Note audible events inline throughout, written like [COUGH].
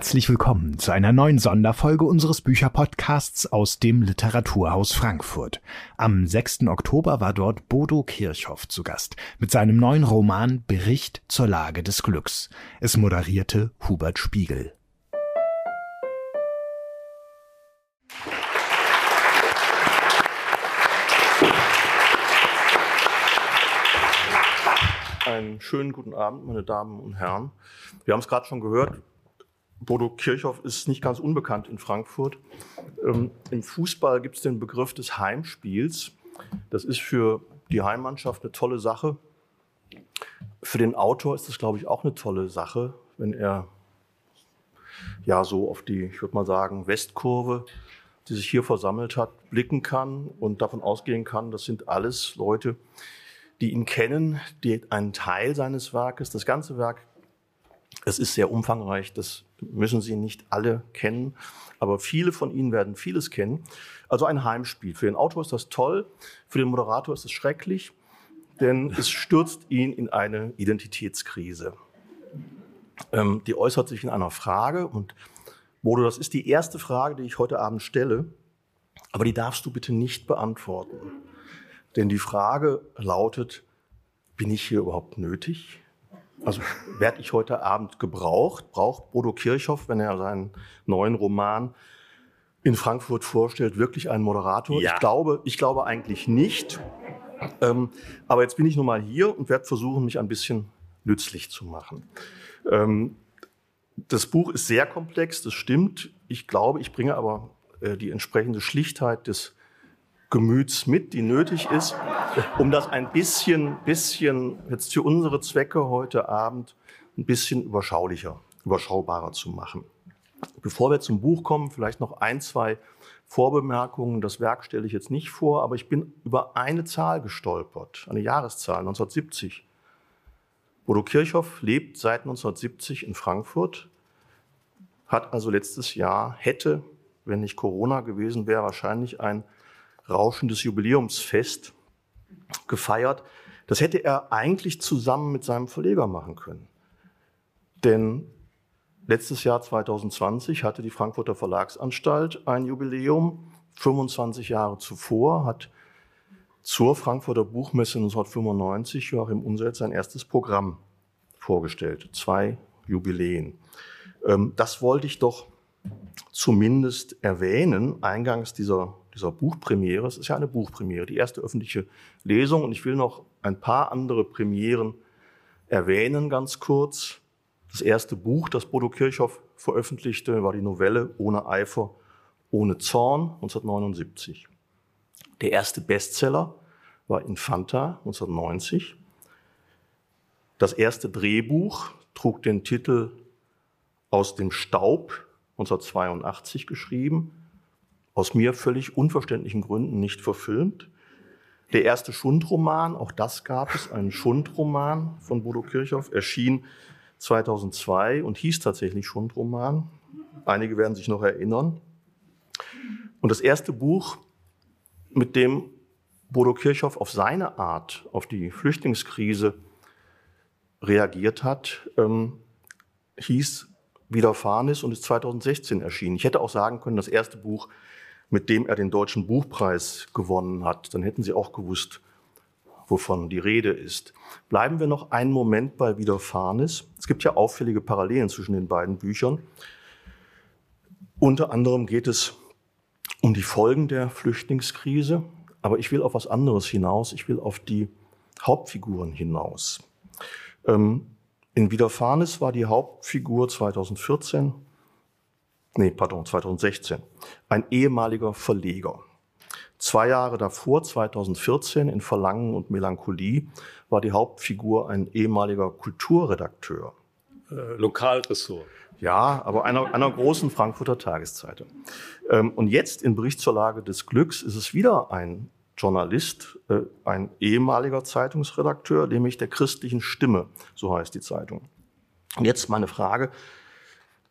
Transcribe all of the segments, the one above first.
Herzlich willkommen zu einer neuen Sonderfolge unseres Bücherpodcasts aus dem Literaturhaus Frankfurt. Am 6. Oktober war dort Bodo Kirchhoff zu Gast mit seinem neuen Roman Bericht zur Lage des Glücks. Es moderierte Hubert Spiegel. Einen schönen guten Abend, meine Damen und Herren. Wir haben es gerade schon gehört. Bodo Kirchhoff ist nicht ganz unbekannt in Frankfurt. Ähm, Im Fußball gibt es den Begriff des Heimspiels. Das ist für die Heimmannschaft eine tolle Sache. Für den Autor ist das, glaube ich, auch eine tolle Sache, wenn er ja so auf die, ich würde mal sagen, Westkurve, die sich hier versammelt hat, blicken kann und davon ausgehen kann, das sind alles Leute, die ihn kennen, die einen Teil seines Werkes, das ganze Werk, es ist sehr umfangreich, das müssen Sie nicht alle kennen, aber viele von Ihnen werden vieles kennen. Also ein Heimspiel. Für den Autor ist das toll, für den Moderator ist es schrecklich, denn es stürzt ihn in eine Identitätskrise. Ähm, die äußert sich in einer Frage und Bodo, das ist die erste Frage, die ich heute Abend stelle, aber die darfst du bitte nicht beantworten. Denn die Frage lautet, bin ich hier überhaupt nötig? Also werde ich heute Abend gebraucht? Braucht Bodo Kirchhoff, wenn er seinen neuen Roman in Frankfurt vorstellt, wirklich einen Moderator? Ja. Ich, glaube, ich glaube eigentlich nicht. Ähm, aber jetzt bin ich nun mal hier und werde versuchen, mich ein bisschen nützlich zu machen. Ähm, das Buch ist sehr komplex, das stimmt. Ich glaube, ich bringe aber äh, die entsprechende Schlichtheit des Gemüts mit, die nötig ist, um das ein bisschen, bisschen jetzt für unsere Zwecke heute Abend ein bisschen überschaulicher, überschaubarer zu machen. Bevor wir zum Buch kommen, vielleicht noch ein, zwei Vorbemerkungen. Das Werk stelle ich jetzt nicht vor, aber ich bin über eine Zahl gestolpert, eine Jahreszahl, 1970. Bodo Kirchhoff lebt seit 1970 in Frankfurt, hat also letztes Jahr, hätte, wenn nicht Corona gewesen wäre, wahrscheinlich ein rauschendes Jubiläumsfest gefeiert. Das hätte er eigentlich zusammen mit seinem Verleger machen können. Denn letztes Jahr 2020 hatte die Frankfurter Verlagsanstalt ein Jubiläum. 25 Jahre zuvor hat zur Frankfurter Buchmesse 1995 Joachim Unselt sein erstes Programm vorgestellt. Zwei Jubiläen. Ähm, das wollte ich doch zumindest erwähnen, eingangs dieser dieser Buchpremiere. Es ist ja eine Buchpremiere, die erste öffentliche Lesung. Und ich will noch ein paar andere Premieren erwähnen, ganz kurz. Das erste Buch, das Bodo Kirchhoff veröffentlichte, war die Novelle Ohne Eifer, ohne Zorn 1979. Der erste Bestseller war Infanta 1990. Das erste Drehbuch trug den Titel Aus dem Staub 1982 geschrieben aus mir völlig unverständlichen Gründen nicht verfilmt. Der erste Schundroman, auch das gab es, einen Schundroman von Bodo Kirchhoff, erschien 2002 und hieß tatsächlich Schundroman. Einige werden sich noch erinnern. Und das erste Buch, mit dem Bodo Kirchhoff auf seine Art auf die Flüchtlingskrise reagiert hat, ähm, hieß Widerfahrenes und ist 2016 erschienen. Ich hätte auch sagen können, das erste Buch mit dem er den Deutschen Buchpreis gewonnen hat. Dann hätten Sie auch gewusst, wovon die Rede ist. Bleiben wir noch einen Moment bei Widerfahrenes. Es gibt ja auffällige Parallelen zwischen den beiden Büchern. Unter anderem geht es um die Folgen der Flüchtlingskrise, aber ich will auf was anderes hinaus. Ich will auf die Hauptfiguren hinaus. Ähm, in Widerfahrenes war die Hauptfigur 2014 nee, pardon, 2016, ein ehemaliger Verleger. Zwei Jahre davor, 2014, in Verlangen und Melancholie, war die Hauptfigur ein ehemaliger Kulturredakteur. Äh, Lokalressort. Ja, aber einer, einer großen Frankfurter Tageszeitung. Ähm, und jetzt in Bericht zur Lage des Glücks ist es wieder ein Journalist, äh, ein ehemaliger Zeitungsredakteur, nämlich der christlichen Stimme, so heißt die Zeitung. Und jetzt meine Frage,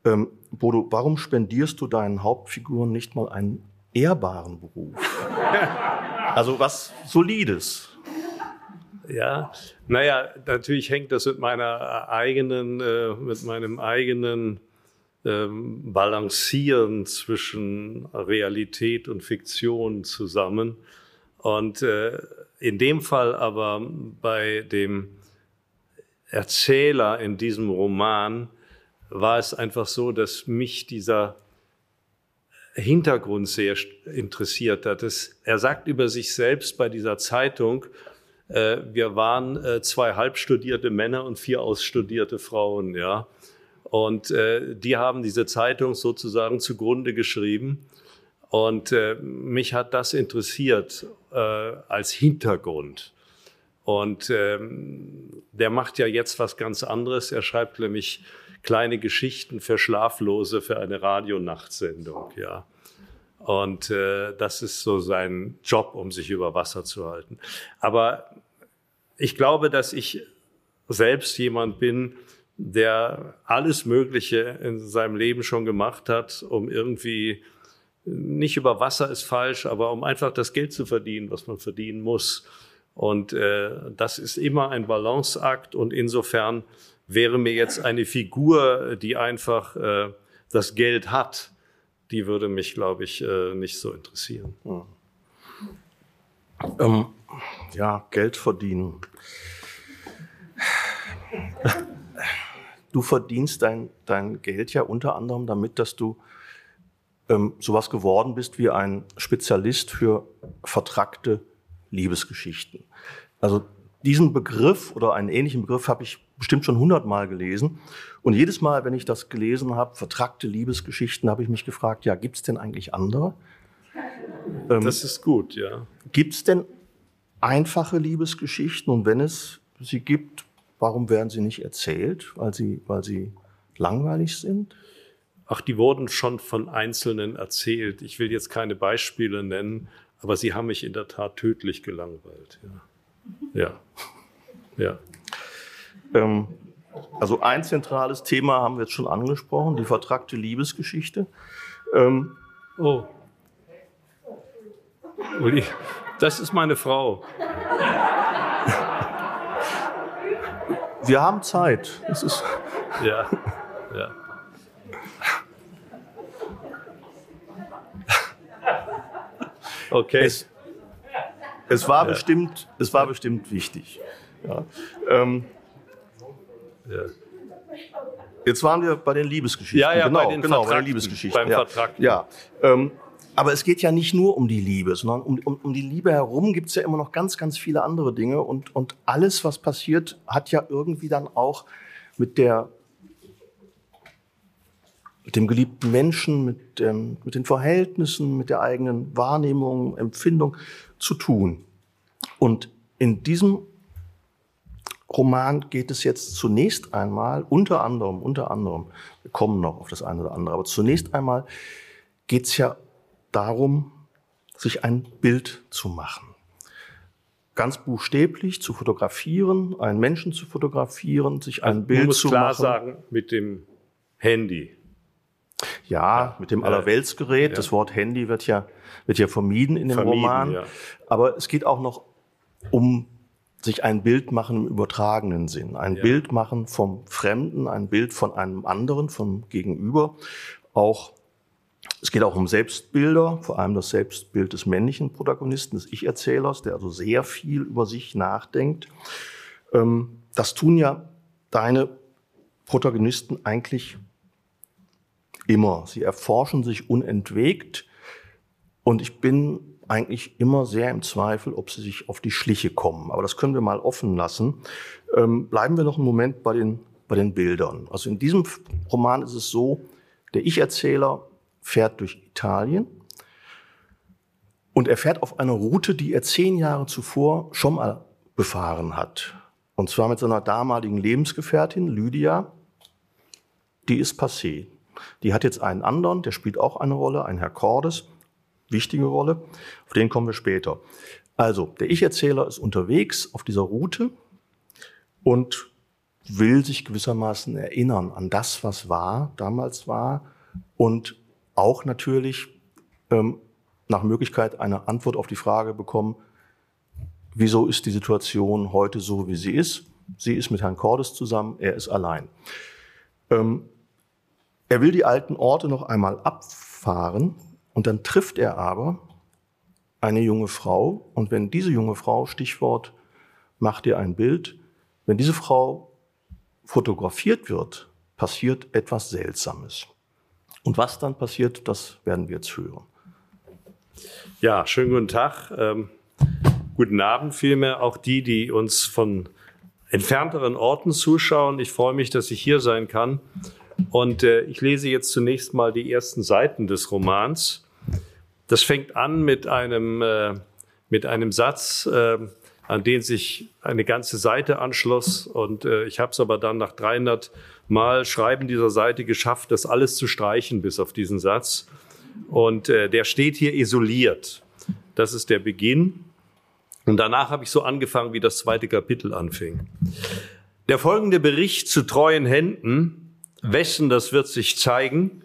ähm, Bodo, warum spendierst du deinen Hauptfiguren nicht mal einen ehrbaren Beruf? [LAUGHS] also was Solides. Ja, naja, natürlich hängt das mit meiner eigenen, äh, mit meinem eigenen ähm, balancieren zwischen Realität und Fiktion zusammen. Und äh, in dem Fall aber bei dem Erzähler in diesem Roman war es einfach so, dass mich dieser Hintergrund sehr interessiert hat. Es, er sagt über sich selbst bei dieser Zeitung, äh, wir waren äh, zwei halbstudierte Männer und vier ausstudierte Frauen, ja. Und äh, die haben diese Zeitung sozusagen zugrunde geschrieben. Und äh, mich hat das interessiert äh, als Hintergrund. Und ähm, der macht ja jetzt was ganz anderes. Er schreibt nämlich kleine Geschichten für Schlaflose für eine Radionachtsendung, ja. Und äh, das ist so sein Job, um sich über Wasser zu halten. Aber ich glaube, dass ich selbst jemand bin, der alles Mögliche in seinem Leben schon gemacht hat, um irgendwie nicht über Wasser ist falsch, aber um einfach das Geld zu verdienen, was man verdienen muss. Und äh, das ist immer ein Balanceakt und insofern wäre mir jetzt eine Figur, die einfach äh, das Geld hat, die würde mich, glaube ich, äh, nicht so interessieren. Hm. Ähm, ja, Geld verdienen. Du verdienst dein, dein Geld ja unter anderem damit, dass du ähm, sowas geworden bist wie ein Spezialist für vertrackte Liebesgeschichten. Also diesen Begriff oder einen ähnlichen Begriff habe ich bestimmt schon hundertmal gelesen. Und jedes Mal, wenn ich das gelesen habe, vertrackte Liebesgeschichten, habe ich mich gefragt, ja, gibt es denn eigentlich andere? Ähm, das ist gut, ja. Gibt es denn einfache Liebesgeschichten? Und wenn es sie gibt, warum werden sie nicht erzählt? Weil sie, weil sie langweilig sind? Ach, die wurden schon von Einzelnen erzählt. Ich will jetzt keine Beispiele nennen, aber sie haben mich in der Tat tödlich gelangweilt. Ja. Ja. ja. Ähm, also ein zentrales Thema haben wir jetzt schon angesprochen, die vertrackte Liebesgeschichte. Ähm, oh. Uli, das ist meine Frau. Wir haben Zeit. Das ist ja, ja. Okay. Es, es war, bestimmt, es war bestimmt wichtig. Ja. Ähm, ja. Jetzt waren wir bei den Liebesgeschichten. Ja, ja, genau, bei den genau, bei den Liebesgeschichten. Beim ja. Vertrag. Ja. Ähm, aber es geht ja nicht nur um die Liebe, sondern um, um, um die Liebe herum gibt es ja immer noch ganz, ganz viele andere Dinge. Und, und alles, was passiert, hat ja irgendwie dann auch mit der mit dem geliebten Menschen, mit, ähm, mit den Verhältnissen, mit der eigenen Wahrnehmung, Empfindung zu tun. Und in diesem Roman geht es jetzt zunächst einmal, unter anderem, unter anderem, wir kommen noch auf das eine oder andere, aber zunächst einmal geht es ja darum, sich ein Bild zu machen. Ganz buchstäblich zu fotografieren, einen Menschen zu fotografieren, sich ein also, Bild muss zu klar machen. sagen, mit dem Handy. Ja, mit dem Allerweltsgerät. Ja. Das Wort Handy wird ja, wird ja vermieden in dem vermieden, Roman. Ja. Aber es geht auch noch um sich ein Bild machen im übertragenen Sinn. Ein ja. Bild machen vom Fremden, ein Bild von einem anderen, vom Gegenüber. Auch, es geht auch um Selbstbilder, vor allem das Selbstbild des männlichen Protagonisten, des Ich-Erzählers, der also sehr viel über sich nachdenkt. Ähm, das tun ja deine Protagonisten eigentlich immer. Sie erforschen sich unentwegt und ich bin eigentlich immer sehr im Zweifel, ob sie sich auf die Schliche kommen. Aber das können wir mal offen lassen. Ähm, bleiben wir noch einen Moment bei den, bei den Bildern. Also in diesem Roman ist es so, der Ich-Erzähler fährt durch Italien und er fährt auf einer Route, die er zehn Jahre zuvor schon mal befahren hat. Und zwar mit seiner damaligen Lebensgefährtin Lydia. Die ist passé. Die hat jetzt einen anderen, der spielt auch eine Rolle, ein Herr Cordes, wichtige Rolle. Auf den kommen wir später. Also, der Ich-Erzähler ist unterwegs auf dieser Route und will sich gewissermaßen erinnern an das, was war, damals war und auch natürlich ähm, nach Möglichkeit eine Antwort auf die Frage bekommen, wieso ist die Situation heute so, wie sie ist. Sie ist mit Herrn Cordes zusammen, er ist allein. Ähm, Er will die alten Orte noch einmal abfahren und dann trifft er aber eine junge Frau und wenn diese junge Frau, Stichwort, macht ihr ein Bild, wenn diese Frau fotografiert wird, passiert etwas Seltsames. Und was dann passiert, das werden wir jetzt hören. Ja, schönen guten Tag. Ähm, guten Abend vielmehr auch die, die uns von entfernteren Orten zuschauen. Ich freue mich, dass ich hier sein kann. Und äh, ich lese jetzt zunächst mal die ersten Seiten des Romans. Das fängt an mit einem, äh, mit einem Satz, äh, an den sich eine ganze Seite anschloss. Und äh, ich habe es aber dann nach 300 Mal Schreiben dieser Seite geschafft, das alles zu streichen bis auf diesen Satz. Und äh, der steht hier isoliert. Das ist der Beginn. Und danach habe ich so angefangen, wie das zweite Kapitel anfing. Der folgende Bericht zu treuen Händen, wessen das wird sich zeigen,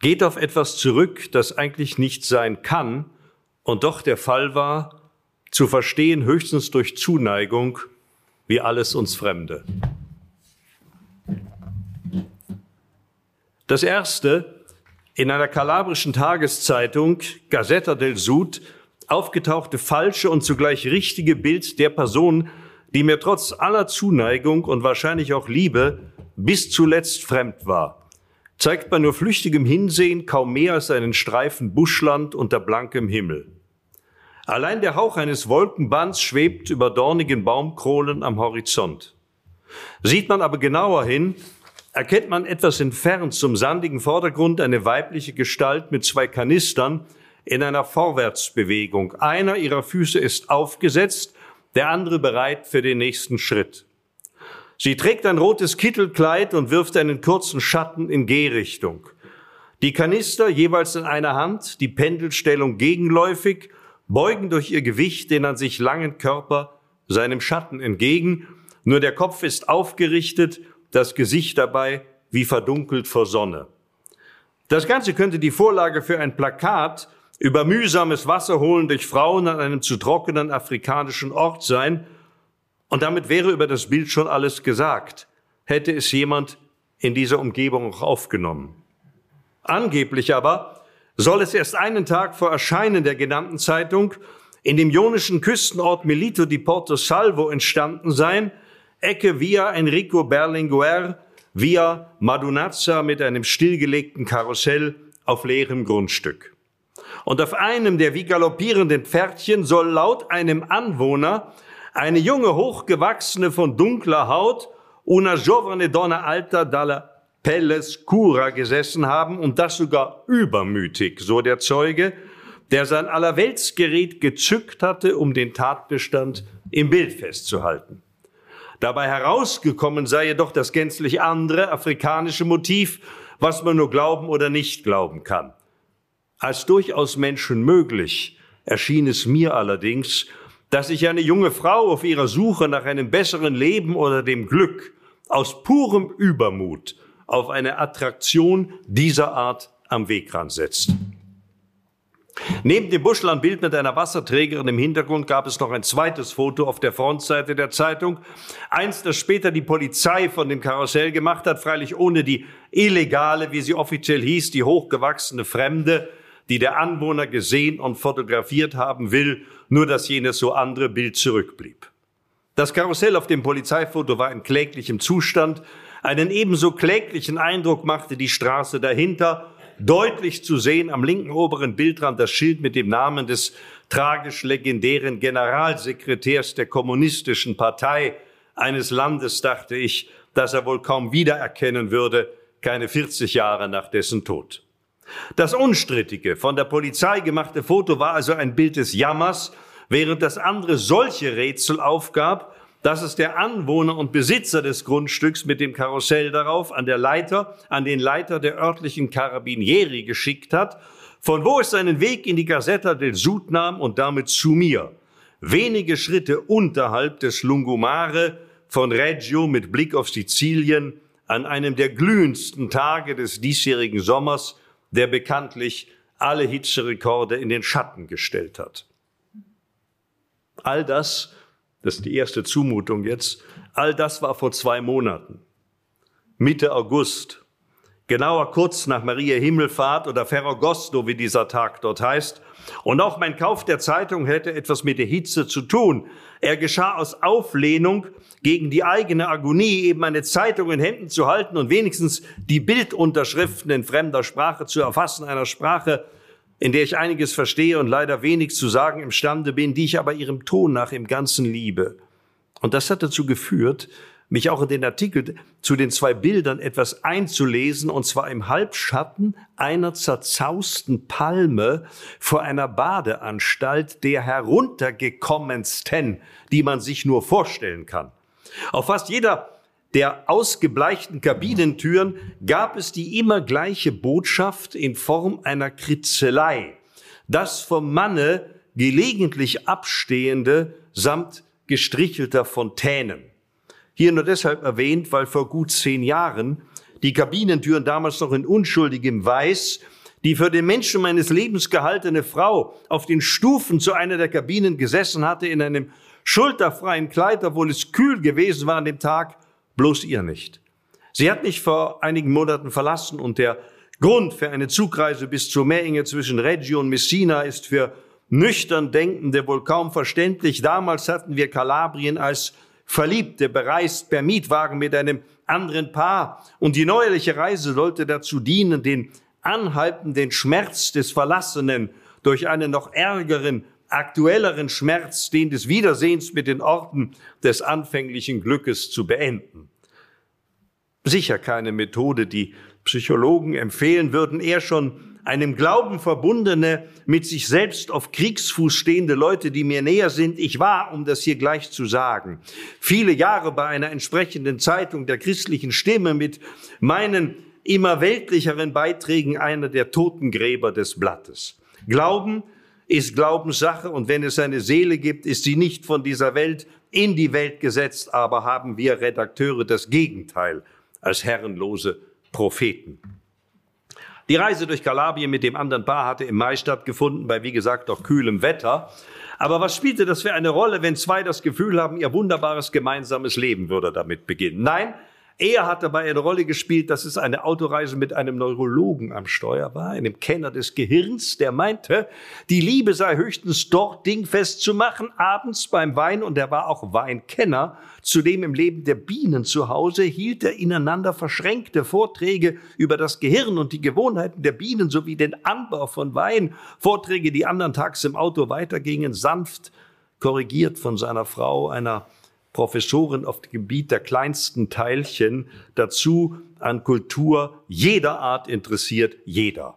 geht auf etwas zurück, das eigentlich nicht sein kann und doch der Fall war, zu verstehen höchstens durch Zuneigung, wie alles uns Fremde. Das erste, in einer kalabrischen Tageszeitung, Gazzetta del Sud, aufgetauchte falsche und zugleich richtige Bild der Person, die mir trotz aller Zuneigung und wahrscheinlich auch Liebe bis zuletzt fremd war, zeigt bei nur flüchtigem Hinsehen kaum mehr als einen Streifen Buschland unter blankem Himmel. Allein der Hauch eines Wolkenbands schwebt über dornigen Baumkronen am Horizont. Sieht man aber genauer hin, erkennt man etwas entfernt zum sandigen Vordergrund eine weibliche Gestalt mit zwei Kanistern in einer Vorwärtsbewegung. Einer ihrer Füße ist aufgesetzt, der andere bereit für den nächsten Schritt. Sie trägt ein rotes Kittelkleid und wirft einen kurzen Schatten in Gehrichtung. Die Kanister jeweils in einer Hand, die Pendelstellung gegenläufig, beugen durch ihr Gewicht den an sich langen Körper seinem Schatten entgegen. Nur der Kopf ist aufgerichtet, das Gesicht dabei wie verdunkelt vor Sonne. Das Ganze könnte die Vorlage für ein Plakat über mühsames Wasserholen durch Frauen an einem zu trockenen afrikanischen Ort sein, und damit wäre über das Bild schon alles gesagt, hätte es jemand in dieser Umgebung auch aufgenommen. Angeblich aber soll es erst einen Tag vor Erscheinen der genannten Zeitung in dem ionischen Küstenort Melito di Porto Salvo entstanden sein, Ecke via Enrico Berlinguer, via Madunazza mit einem stillgelegten Karussell auf leerem Grundstück. Und auf einem der wie galoppierenden Pferdchen soll laut einem Anwohner eine junge, hochgewachsene, von dunkler Haut, una giovane donna alta dalla pelle scura gesessen haben und das sogar übermütig, so der Zeuge, der sein Allerweltsgerät gezückt hatte, um den Tatbestand im Bild festzuhalten. Dabei herausgekommen sei jedoch das gänzlich andere afrikanische Motiv, was man nur glauben oder nicht glauben kann. Als durchaus Menschen möglich erschien es mir allerdings, dass sich eine junge Frau auf ihrer Suche nach einem besseren Leben oder dem Glück aus purem Übermut auf eine Attraktion dieser Art am Wegrand setzt. Neben dem Buschlandbild mit einer Wasserträgerin im Hintergrund gab es noch ein zweites Foto auf der Frontseite der Zeitung. Eins, das später die Polizei von dem Karussell gemacht hat, freilich ohne die illegale, wie sie offiziell hieß, die hochgewachsene Fremde, die der Anwohner gesehen und fotografiert haben will, nur dass jenes so andere Bild zurückblieb. Das Karussell auf dem Polizeifoto war in kläglichem Zustand. Einen ebenso kläglichen Eindruck machte die Straße dahinter. Deutlich zu sehen am linken oberen Bildrand das Schild mit dem Namen des tragisch legendären Generalsekretärs der kommunistischen Partei eines Landes, dachte ich, das er wohl kaum wiedererkennen würde, keine 40 Jahre nach dessen Tod. Das unstrittige, von der Polizei gemachte Foto war also ein Bild des Jammers, während das andere solche Rätsel aufgab, dass es der Anwohner und Besitzer des Grundstücks mit dem Karussell darauf an der Leiter, an den Leiter der örtlichen Carabinieri geschickt hat, von wo es seinen Weg in die Gazzetta del Sud nahm und damit zu mir. Wenige Schritte unterhalb des Lungomare von Reggio mit Blick auf Sizilien an einem der glühendsten Tage des diesjährigen Sommers der bekanntlich alle Hitzerekorde in den Schatten gestellt hat. All das, das ist die erste Zumutung jetzt, all das war vor zwei Monaten. Mitte August. genauer kurz nach Maria Himmelfahrt oder Ferragosto, wie dieser Tag dort heißt. Und auch mein Kauf der Zeitung hätte etwas mit der Hitze zu tun. Er geschah aus Auflehnung gegen die eigene Agonie, eben eine Zeitung in Händen zu halten und wenigstens die Bildunterschriften in fremder Sprache zu erfassen, einer Sprache, in der ich einiges verstehe und leider wenig zu sagen imstande bin, die ich aber ihrem Ton nach im Ganzen liebe. Und das hat dazu geführt, mich auch in den Artikel zu den zwei Bildern etwas einzulesen, und zwar im Halbschatten einer zerzausten Palme vor einer Badeanstalt der heruntergekommensten, die man sich nur vorstellen kann. Auf fast jeder der ausgebleichten Kabinentüren gab es die immer gleiche Botschaft in Form einer Kritzelei, das vom Manne gelegentlich abstehende samt gestrichelter Fontänen. Hier nur deshalb erwähnt, weil vor gut zehn Jahren die Kabinentüren damals noch in unschuldigem Weiß die für den Menschen meines Lebens gehaltene Frau auf den Stufen zu einer der Kabinen gesessen hatte, in einem schulterfreien Kleid, obwohl es kühl gewesen war an dem Tag, bloß ihr nicht. Sie hat mich vor einigen Monaten verlassen und der Grund für eine Zugreise bis zur Meeringe zwischen Reggio und Messina ist für nüchtern Denkende wohl kaum verständlich. Damals hatten wir Kalabrien als Verliebte bereist per Mietwagen mit einem anderen Paar. Und die neuerliche Reise sollte dazu dienen, den anhaltenden Schmerz des Verlassenen durch einen noch ärgeren, aktuelleren Schmerz, den des Wiedersehens mit den Orten des anfänglichen Glückes zu beenden. Sicher keine Methode, die Psychologen empfehlen würden, eher schon einem Glauben verbundene, mit sich selbst auf Kriegsfuß stehende Leute, die mir näher sind. Ich war, um das hier gleich zu sagen, viele Jahre bei einer entsprechenden Zeitung der christlichen Stimme mit meinen immer weltlicheren Beiträgen einer der Totengräber des Blattes. Glauben ist Glaubenssache und wenn es eine Seele gibt, ist sie nicht von dieser Welt in die Welt gesetzt, aber haben wir Redakteure das Gegenteil als herrenlose Propheten. Die Reise durch Kalabrien mit dem anderen Paar hatte im Mai stattgefunden, bei wie gesagt doch kühlem Wetter. Aber was spielte das für eine Rolle, wenn zwei das Gefühl haben, ihr wunderbares gemeinsames Leben würde damit beginnen? Nein, er hat dabei eine Rolle gespielt, dass es eine Autoreise mit einem Neurologen am Steuer war, einem Kenner des Gehirns, der meinte, die Liebe sei höchstens dort dingfest zu machen, abends beim Wein, und er war auch Weinkenner. Zudem im Leben der Bienen zu Hause hielt er ineinander verschränkte Vorträge über das Gehirn und die Gewohnheiten der Bienen sowie den Anbau von Wein. Vorträge, die andern Tags im Auto weitergingen, sanft korrigiert von seiner Frau, einer Professoren auf dem Gebiet der kleinsten Teilchen, dazu an Kultur jeder Art interessiert, jeder.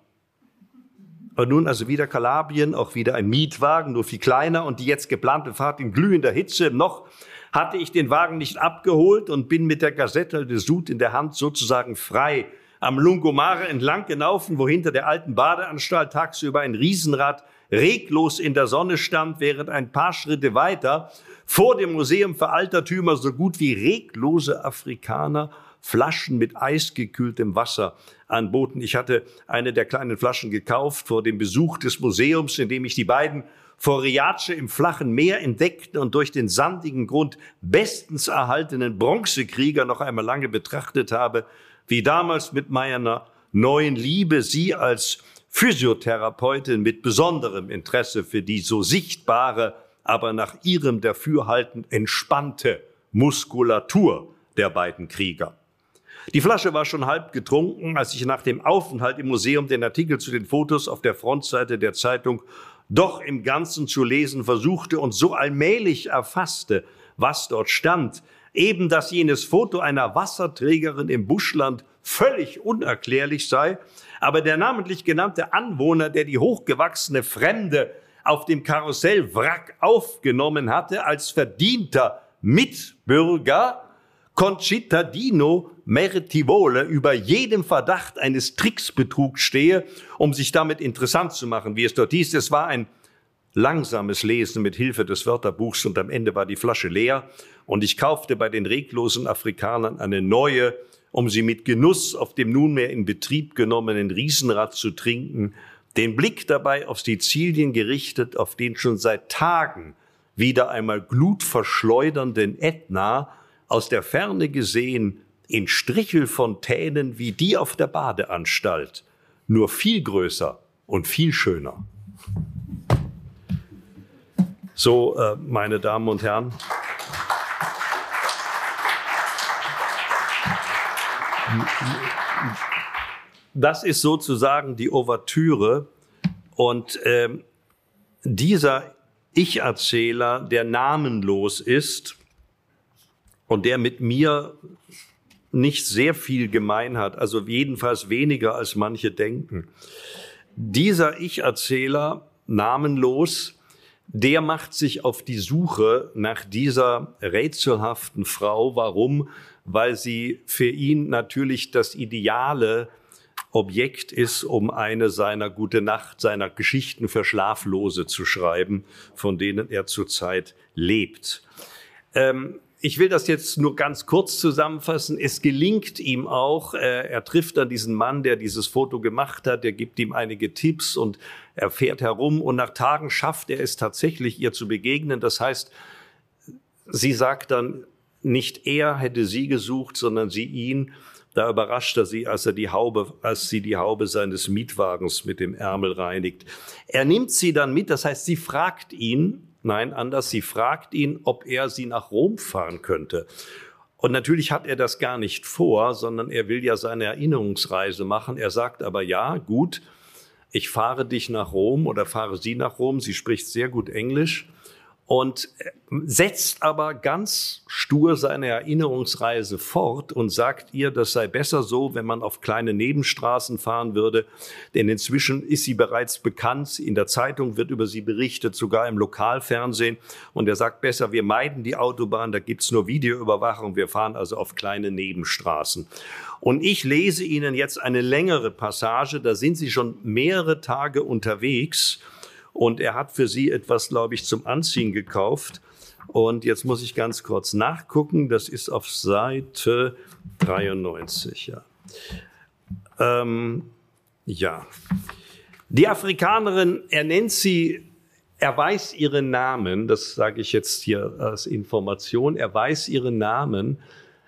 Und nun also wieder Kalabrien, auch wieder ein Mietwagen, nur viel kleiner und die jetzt geplante Fahrt in glühender Hitze. Noch hatte ich den Wagen nicht abgeholt und bin mit der Gazette de Sud in der Hand sozusagen frei am Lungomare entlang gelaufen, wo hinter der alten Badeanstalt tagsüber ein Riesenrad reglos in der Sonne stand, während ein paar Schritte weiter vor dem Museum für Altertümer so gut wie reglose Afrikaner Flaschen mit eisgekühltem Wasser anboten. Ich hatte eine der kleinen Flaschen gekauft vor dem Besuch des Museums, in dem ich die beiden Foriace im flachen Meer entdeckten und durch den sandigen Grund bestens erhaltenen Bronzekrieger noch einmal lange betrachtet habe, wie damals mit meiner neuen Liebe sie als Physiotherapeutin mit besonderem Interesse für die so sichtbare aber nach ihrem Dafürhalten entspannte Muskulatur der beiden Krieger. Die Flasche war schon halb getrunken, als ich nach dem Aufenthalt im Museum den Artikel zu den Fotos auf der Frontseite der Zeitung doch im Ganzen zu lesen versuchte und so allmählich erfasste, was dort stand, eben dass jenes Foto einer Wasserträgerin im Buschland völlig unerklärlich sei, aber der namentlich genannte Anwohner, der die hochgewachsene Fremde auf dem Karussell Wrack aufgenommen hatte als verdienter Mitbürger, Concitadino Mertivole über jedem Verdacht eines Tricksbetrugs stehe, um sich damit interessant zu machen, wie es dort hieß. Es war ein langsames Lesen mit Hilfe des Wörterbuchs und am Ende war die Flasche leer und ich kaufte bei den reglosen Afrikanern eine neue, um sie mit Genuss auf dem nunmehr in Betrieb genommenen Riesenrad zu trinken den Blick dabei auf Sizilien gerichtet, auf den schon seit Tagen wieder einmal glutverschleudernden Ätna, aus der Ferne gesehen in Strichelfontänen wie die auf der Badeanstalt, nur viel größer und viel schöner. So, äh, meine Damen und Herren. Das ist sozusagen die Ouvertüre und ähm, dieser Ich-Erzähler, der namenlos ist und der mit mir nicht sehr viel gemein hat, also jedenfalls weniger als manche denken. Dieser Ich-Erzähler, namenlos, der macht sich auf die Suche nach dieser rätselhaften Frau. Warum? Weil sie für ihn natürlich das ideale Objekt ist, um eine seiner Gute Nacht, seiner Geschichten für Schlaflose zu schreiben, von denen er zurzeit lebt. Ähm, ich will das jetzt nur ganz kurz zusammenfassen. Es gelingt ihm auch, äh, er trifft dann diesen Mann, der dieses Foto gemacht hat, der gibt ihm einige Tipps und er fährt herum und nach Tagen schafft er es tatsächlich, ihr zu begegnen. Das heißt, sie sagt dann, nicht er hätte sie gesucht, sondern sie ihn. Da überrascht er sie, als er die Haube, als sie die Haube seines Mietwagens mit dem Ärmel reinigt. Er nimmt sie dann mit, das heißt, sie fragt ihn, Nein, anders. Sie fragt ihn, ob er sie nach Rom fahren könnte. Und natürlich hat er das gar nicht vor, sondern er will ja seine Erinnerungsreise machen. Er sagt aber ja, gut, ich fahre dich nach Rom oder fahre sie nach Rom. Sie spricht sehr gut Englisch und setzt aber ganz stur seine Erinnerungsreise fort und sagt ihr, das sei besser so, wenn man auf kleine Nebenstraßen fahren würde, denn inzwischen ist sie bereits bekannt, in der Zeitung wird über sie berichtet, sogar im Lokalfernsehen. Und er sagt besser, wir meiden die Autobahn, da gibt's nur Videoüberwachung, wir fahren also auf kleine Nebenstraßen. Und ich lese Ihnen jetzt eine längere Passage, da sind Sie schon mehrere Tage unterwegs, und er hat für sie etwas, glaube ich, zum Anziehen gekauft. Und jetzt muss ich ganz kurz nachgucken. Das ist auf Seite 93. Ja. Ähm, ja. Die Afrikanerin, er nennt sie, er weiß ihren Namen, das sage ich jetzt hier als Information, er weiß ihren Namen,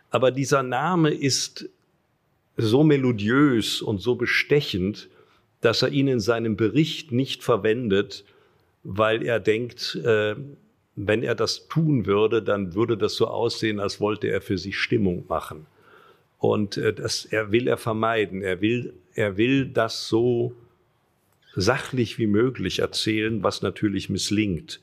aber dieser Name ist so melodiös und so bestechend, dass er ihn in seinem Bericht nicht verwendet, weil er denkt, äh, wenn er das tun würde, dann würde das so aussehen, als wollte er für sich Stimmung machen. Und äh, das er will er vermeiden. Er will, er will das so sachlich wie möglich erzählen, was natürlich misslingt.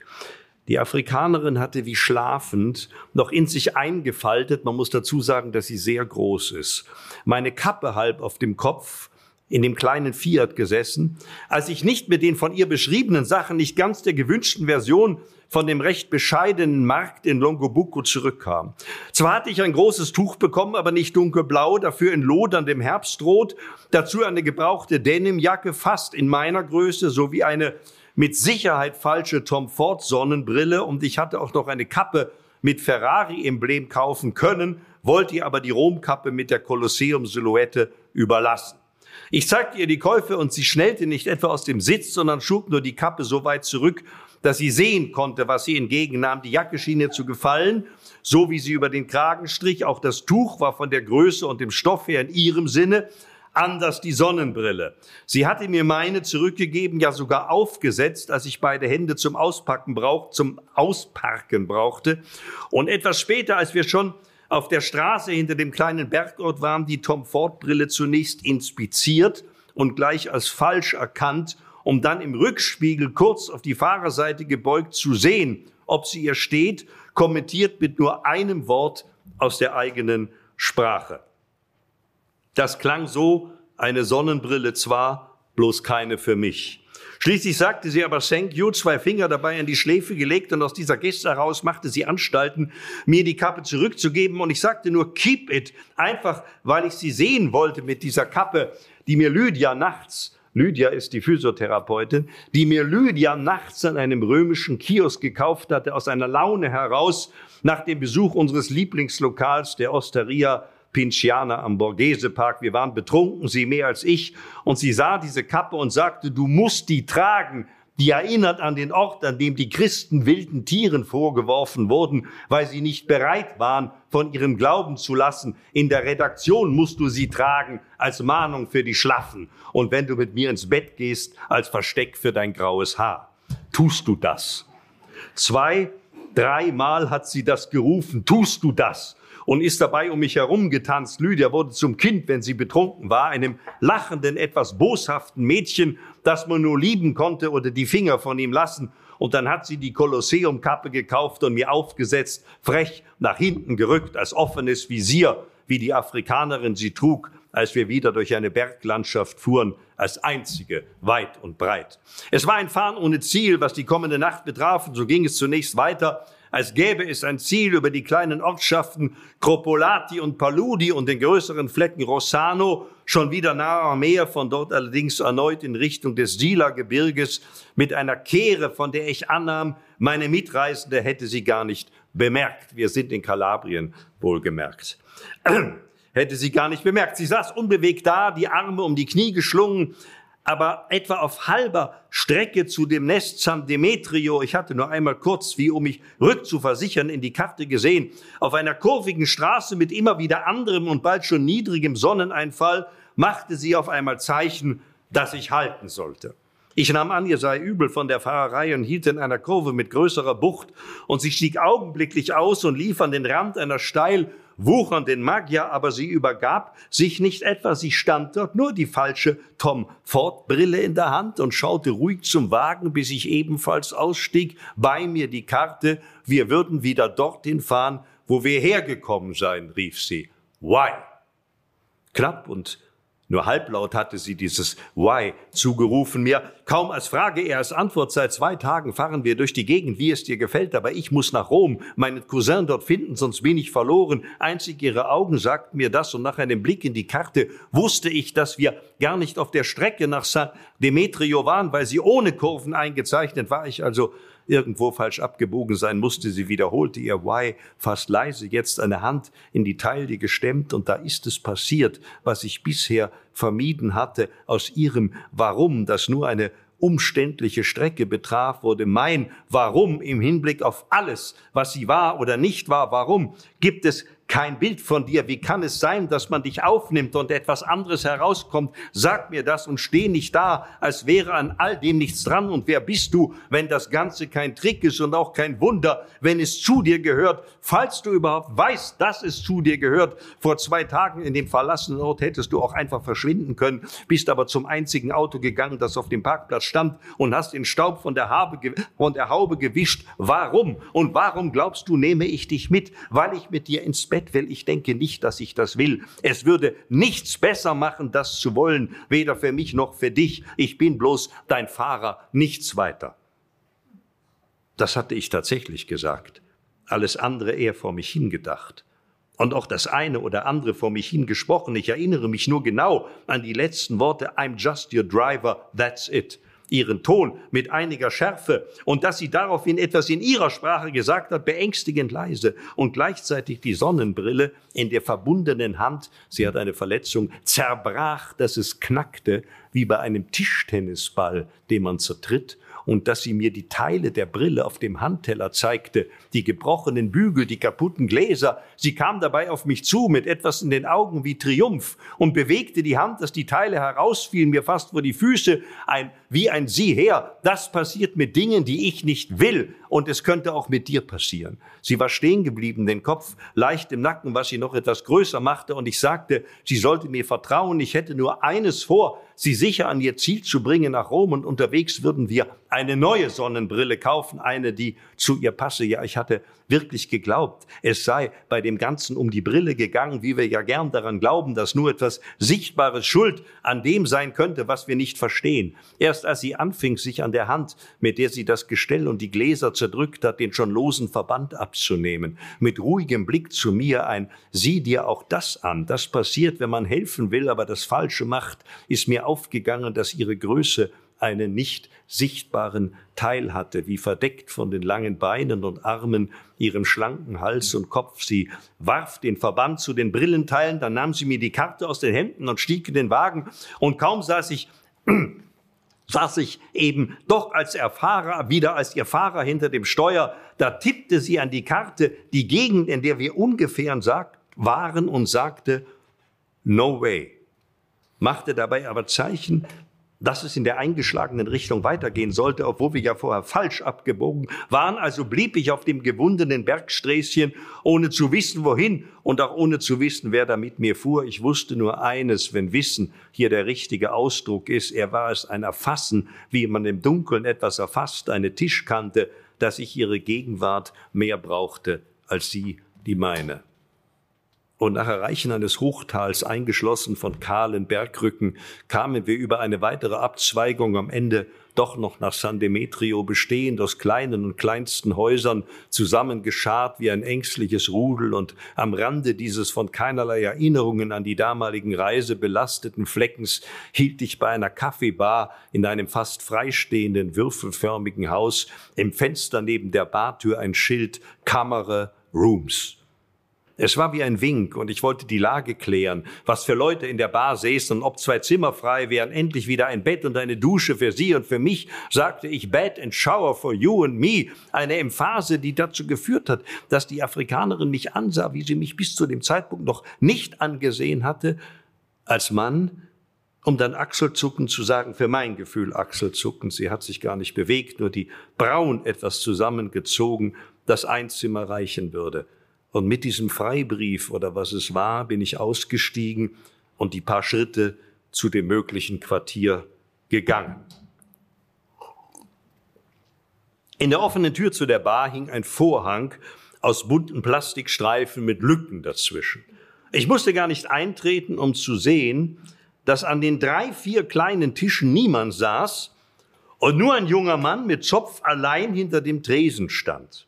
Die Afrikanerin hatte wie schlafend noch in sich eingefaltet. Man muss dazu sagen, dass sie sehr groß ist. Meine Kappe halb auf dem Kopf in dem kleinen Fiat gesessen, als ich nicht mit den von ihr beschriebenen Sachen nicht ganz der gewünschten Version von dem recht bescheidenen Markt in Longobuco zurückkam. Zwar hatte ich ein großes Tuch bekommen, aber nicht dunkelblau, dafür in loderndem Herbstrot, dazu eine gebrauchte Denimjacke fast in meiner Größe sowie eine mit Sicherheit falsche Tom Ford Sonnenbrille und ich hatte auch noch eine Kappe mit Ferrari-Emblem kaufen können, wollte ihr aber die Romkappe mit der Kolosseum-Silhouette überlassen. Ich zeigte ihr die Käufe und sie schnellte nicht etwa aus dem Sitz, sondern schob nur die Kappe so weit zurück, dass sie sehen konnte, was sie entgegennahm. Die Jacke schien ihr zu gefallen, so wie sie über den Kragen strich. Auch das Tuch war von der Größe und dem Stoff her in ihrem Sinne, anders die Sonnenbrille. Sie hatte mir meine zurückgegeben, ja sogar aufgesetzt, als ich beide Hände zum Auspacken brauchte, zum Ausparken brauchte. Und etwas später, als wir schon auf der Straße hinter dem kleinen Bergort waren die Tom Ford Brille zunächst inspiziert und gleich als falsch erkannt, um dann im Rückspiegel kurz auf die Fahrerseite gebeugt zu sehen, ob sie ihr steht, kommentiert mit nur einem Wort aus der eigenen Sprache. Das klang so, eine Sonnenbrille zwar, bloß keine für mich. Schließlich sagte sie aber thank you, zwei Finger dabei an die Schläfe gelegt und aus dieser Geste heraus machte sie Anstalten, mir die Kappe zurückzugeben. Und ich sagte nur keep it, einfach weil ich sie sehen wollte mit dieser Kappe, die mir Lydia nachts Lydia ist die Physiotherapeutin, die mir Lydia nachts an einem römischen Kiosk gekauft hatte, aus einer Laune heraus, nach dem Besuch unseres Lieblingslokals, der Osteria Pinciana am Borghese Park. Wir waren betrunken, sie mehr als ich. Und sie sah diese Kappe und sagte, du musst die tragen. die erinnert an den Ort, an dem die Christen wilden Tieren vorgeworfen wurden, weil sie nicht bereit waren, von ihrem Glauben zu lassen. In der Redaktion musst du sie tragen als Mahnung für die Schlaffen und wenn du mit mir ins Bett gehst, als Versteck für dein graues Haar. Tust du das? Zwei, dreimal hat sie das gerufen, tust du das? Und ist dabei um mich herum getanzt. Lydia wurde zum Kind, wenn sie betrunken war, einem lachenden, etwas boshaften Mädchen, das man nur lieben konnte oder die Finger von ihm lassen. Und dann hat sie die Kolosseumkappe gekauft und mir aufgesetzt, frech nach hinten gerückt, als offenes Visier, wie die Afrikanerin sie trug, als wir wieder durch eine Berglandschaft fuhren, als einzige, weit und breit. Es war ein Fahren ohne Ziel, was die kommende Nacht betraf, und so ging es zunächst weiter als gäbe es ein Ziel über die kleinen Ortschaften Kropolati und Paludi und den größeren Flecken Rossano, schon wieder nahe am Meer, von dort allerdings erneut in Richtung des Sila-Gebirges, mit einer Kehre, von der ich annahm, meine Mitreisende hätte sie gar nicht bemerkt. Wir sind in Kalabrien wohlgemerkt. [CLEARS THROAT] hätte sie gar nicht bemerkt. Sie saß unbewegt da, die Arme um die Knie geschlungen, aber etwa auf halber Strecke zu dem Nest San Demetrio, ich hatte nur einmal kurz, wie um mich rückzuversichern, in die Karte gesehen, auf einer kurvigen Straße mit immer wieder anderem und bald schon niedrigem Sonneneinfall, machte sie auf einmal Zeichen, dass ich halten sollte. Ich nahm an, ihr sei übel von der Fahrerei und hielt in einer Kurve mit größerer Bucht, und sie stieg augenblicklich aus und lief an den Rand einer steil wuchernden Magier, aber sie übergab sich nicht etwa, sie stand dort, nur die falsche Tom Ford Brille in der Hand und schaute ruhig zum Wagen, bis ich ebenfalls ausstieg, bei mir die Karte, wir würden wieder dorthin fahren, wo wir hergekommen seien, rief sie. Why? Knapp und nur halblaut hatte sie dieses Why zugerufen mir, kaum als Frage, eher als Antwort. Seit zwei Tagen fahren wir durch die Gegend, wie es dir gefällt, aber ich muss nach Rom, meinen Cousin dort finden, sonst bin ich verloren. Einzig ihre Augen sagten mir das und nach einem Blick in die Karte wusste ich, dass wir gar nicht auf der Strecke nach San Demetrio waren, weil sie ohne Kurven eingezeichnet war. Ich also irgendwo falsch abgebogen sein musste. Sie wiederholte ihr Why fast leise, jetzt eine Hand in die Taille gestemmt und da ist es passiert, was ich bisher vermieden hatte aus ihrem Warum, das nur eine umständliche Strecke betraf, wurde mein Warum im Hinblick auf alles, was sie war oder nicht war, warum gibt es kein Bild von dir. Wie kann es sein, dass man dich aufnimmt und etwas anderes herauskommt? Sag mir das und steh nicht da, als wäre an all dem nichts dran. Und wer bist du, wenn das Ganze kein Trick ist und auch kein Wunder, wenn es zu dir gehört? Falls du überhaupt weißt, dass es zu dir gehört, vor zwei Tagen in dem verlassenen Ort hättest du auch einfach verschwinden können, bist aber zum einzigen Auto gegangen, das auf dem Parkplatz stand und hast den Staub von der, Habe, von der Haube gewischt. Warum? Und warum glaubst du, nehme ich dich mit? Weil ich mit dir ins Bett will. Ich denke nicht, dass ich das will. Es würde nichts besser machen, das zu wollen, weder für mich noch für dich. Ich bin bloß dein Fahrer, nichts weiter. Das hatte ich tatsächlich gesagt. Alles andere eher vor mich hingedacht. Und auch das eine oder andere vor mich hingesprochen. Ich erinnere mich nur genau an die letzten Worte, I'm just your driver, that's it ihren Ton mit einiger Schärfe und dass sie daraufhin etwas in ihrer Sprache gesagt hat, beängstigend leise und gleichzeitig die Sonnenbrille in der verbundenen Hand, sie hat eine Verletzung, zerbrach, dass es knackte, wie bei einem Tischtennisball, den man zertritt und dass sie mir die Teile der Brille auf dem Handteller zeigte, die gebrochenen Bügel, die kaputten Gläser. Sie kam dabei auf mich zu mit etwas in den Augen wie Triumph und bewegte die Hand, dass die Teile herausfielen, mir fast vor die Füße, ein, wie ein Sie her. Das passiert mit Dingen, die ich nicht will und es könnte auch mit dir passieren. Sie war stehen geblieben, den Kopf leicht im Nacken, was sie noch etwas größer machte und ich sagte, sie sollte mir vertrauen, ich hätte nur eines vor, sie sicher an ihr Ziel zu bringen nach Rom und unterwegs würden wir eine neue Sonnenbrille kaufen, eine, die zu ihr passe. Ja, ich hatte wirklich geglaubt, es sei bei dem Ganzen um die Brille gegangen, wie wir ja gern daran glauben, dass nur etwas Sichtbares Schuld an dem sein könnte, was wir nicht verstehen. Erst als sie anfing, sich an der Hand, mit der sie das Gestell und die Gläser zerdrückt hat, den schon losen Verband abzunehmen, mit ruhigem Blick zu mir ein, sieh dir auch das an. Das passiert, wenn man helfen will, aber das Falsche macht, ist mir aufgegangen, dass ihre Größe einen nicht sichtbaren Teil hatte, wie verdeckt von den langen Beinen und Armen, ihrem schlanken Hals und Kopf. Sie warf den Verband zu den Brillenteilen, dann nahm sie mir die Karte aus den Händen und stieg in den Wagen, und kaum saß ich saß ich eben doch als Erfahrer, wieder als ihr Fahrer hinter dem Steuer. Da tippte sie an die Karte die Gegend, in der wir ungefähr waren und sagte, no way. Machte dabei aber Zeichen, dass es in der eingeschlagenen Richtung weitergehen sollte, obwohl wir ja vorher falsch abgebogen waren. Also blieb ich auf dem gewundenen Bergsträßchen, ohne zu wissen, wohin und auch ohne zu wissen, wer da mit mir fuhr. Ich wusste nur eines, wenn Wissen hier der richtige Ausdruck ist, er war es ein Erfassen, wie man im Dunkeln etwas erfasst, eine Tischkante, dass ich ihre Gegenwart mehr brauchte als sie die meine und nach Erreichen eines Hochtals, eingeschlossen von kahlen Bergrücken, kamen wir über eine weitere Abzweigung am Ende doch noch nach San Demetrio, bestehend aus kleinen und kleinsten Häusern, zusammengeschart wie ein ängstliches Rudel, und am Rande dieses von keinerlei Erinnerungen an die damaligen Reise belasteten Fleckens hielt ich bei einer Kaffeebar in einem fast freistehenden, würfelförmigen Haus, im Fenster neben der Bartür ein Schild Kamere Rooms. Es war wie ein Wink und ich wollte die Lage klären, was für Leute in der Bar säßen, ob zwei Zimmer frei wären, endlich wieder ein Bett und eine Dusche für sie und für mich, sagte ich Bed and Shower for you and me, eine Emphase, die dazu geführt hat, dass die Afrikanerin mich ansah, wie sie mich bis zu dem Zeitpunkt noch nicht angesehen hatte, als Mann, um dann Achselzucken zu sagen, für mein Gefühl Achselzucken, sie hat sich gar nicht bewegt, nur die Brauen etwas zusammengezogen, dass ein Zimmer reichen würde. Und mit diesem Freibrief oder was es war, bin ich ausgestiegen und die paar Schritte zu dem möglichen Quartier gegangen. In der offenen Tür zu der Bar hing ein Vorhang aus bunten Plastikstreifen mit Lücken dazwischen. Ich musste gar nicht eintreten, um zu sehen, dass an den drei, vier kleinen Tischen niemand saß und nur ein junger Mann mit Zopf allein hinter dem Tresen stand.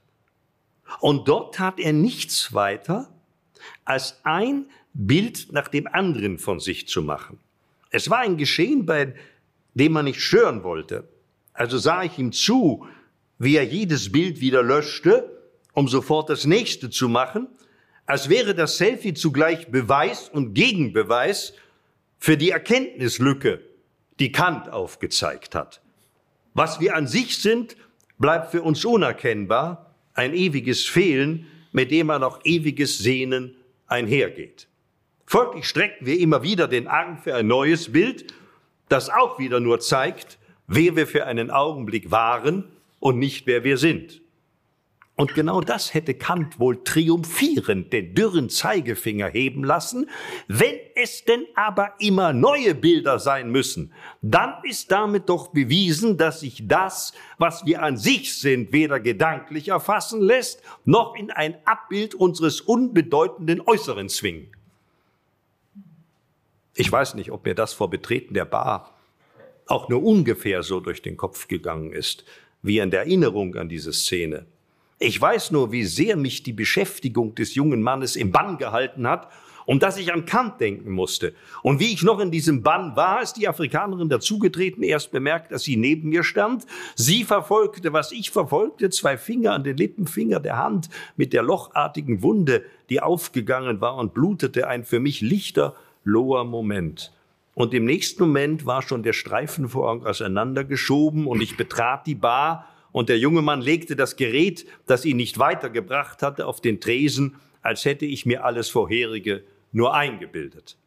Und dort tat er nichts weiter, als ein Bild nach dem anderen von sich zu machen. Es war ein Geschehen, bei dem man nicht stören wollte. Also sah ich ihm zu, wie er jedes Bild wieder löschte, um sofort das nächste zu machen, als wäre das Selfie zugleich Beweis und Gegenbeweis für die Erkenntnislücke, die Kant aufgezeigt hat. Was wir an sich sind, bleibt für uns unerkennbar, ein ewiges Fehlen, mit dem man auch ewiges Sehnen einhergeht. Folglich strecken wir immer wieder den Arm für ein neues Bild, das auch wieder nur zeigt, wer wir für einen Augenblick waren und nicht wer wir sind. Und genau das hätte Kant wohl triumphierend den dürren Zeigefinger heben lassen. Wenn es denn aber immer neue Bilder sein müssen, dann ist damit doch bewiesen, dass sich das, was wir an sich sind, weder gedanklich erfassen lässt, noch in ein Abbild unseres unbedeutenden Äußeren zwingen. Ich weiß nicht, ob mir das vor Betreten der Bar auch nur ungefähr so durch den Kopf gegangen ist, wie in der Erinnerung an diese Szene. Ich weiß nur, wie sehr mich die Beschäftigung des jungen Mannes im Bann gehalten hat und dass ich an Kant denken musste. Und wie ich noch in diesem Bann war, ist die Afrikanerin dazugetreten, erst bemerkt, dass sie neben mir stand. Sie verfolgte, was ich verfolgte, zwei Finger an den Lippenfinger der Hand mit der lochartigen Wunde, die aufgegangen war und blutete, ein für mich lichter, loher Moment. Und im nächsten Moment war schon der Streifenvorhang auseinandergeschoben und ich betrat die Bar und der junge Mann legte das Gerät, das ihn nicht weitergebracht hatte, auf den Tresen, als hätte ich mir alles vorherige nur eingebildet.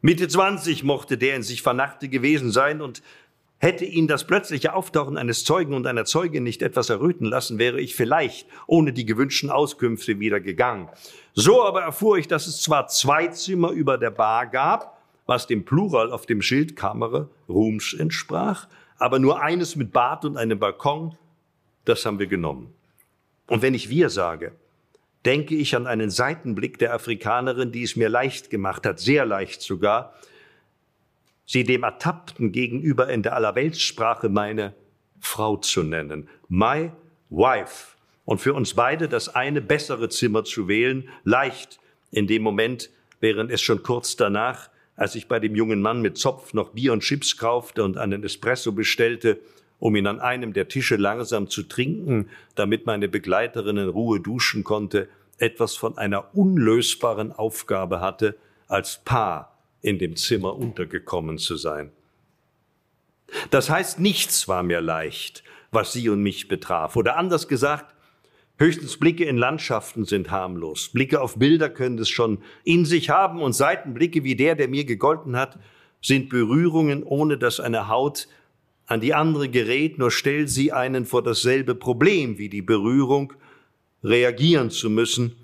Mitte 20 mochte der in sich Vernachte gewesen sein und Hätte ihn das plötzliche Auftauchen eines Zeugen und einer Zeugin nicht etwas erröten lassen, wäre ich vielleicht ohne die gewünschten Auskünfte wieder gegangen. So aber erfuhr ich, dass es zwar zwei Zimmer über der Bar gab, was dem Plural auf dem Schild Kamera Rooms entsprach, aber nur eines mit Bad und einem Balkon das haben wir genommen. Und wenn ich wir sage, denke ich an einen Seitenblick der Afrikanerin, die es mir leicht gemacht hat, sehr leicht sogar, sie dem Ertappten gegenüber in der Allerweltssprache meine Frau zu nennen. My wife. Und für uns beide das eine bessere Zimmer zu wählen, leicht in dem Moment, während es schon kurz danach, als ich bei dem jungen Mann mit Zopf noch Bier und Chips kaufte und einen Espresso bestellte, um ihn an einem der Tische langsam zu trinken, damit meine Begleiterin in Ruhe duschen konnte, etwas von einer unlösbaren Aufgabe hatte, als Paar in dem Zimmer untergekommen zu sein. Das heißt, nichts war mir leicht, was sie und mich betraf. Oder anders gesagt, höchstens Blicke in Landschaften sind harmlos. Blicke auf Bilder können es schon in sich haben und Seitenblicke wie der, der mir gegolten hat, sind Berührungen, ohne dass eine Haut an die andere gerät, nur stellt sie einen vor dasselbe Problem wie die Berührung, reagieren zu müssen,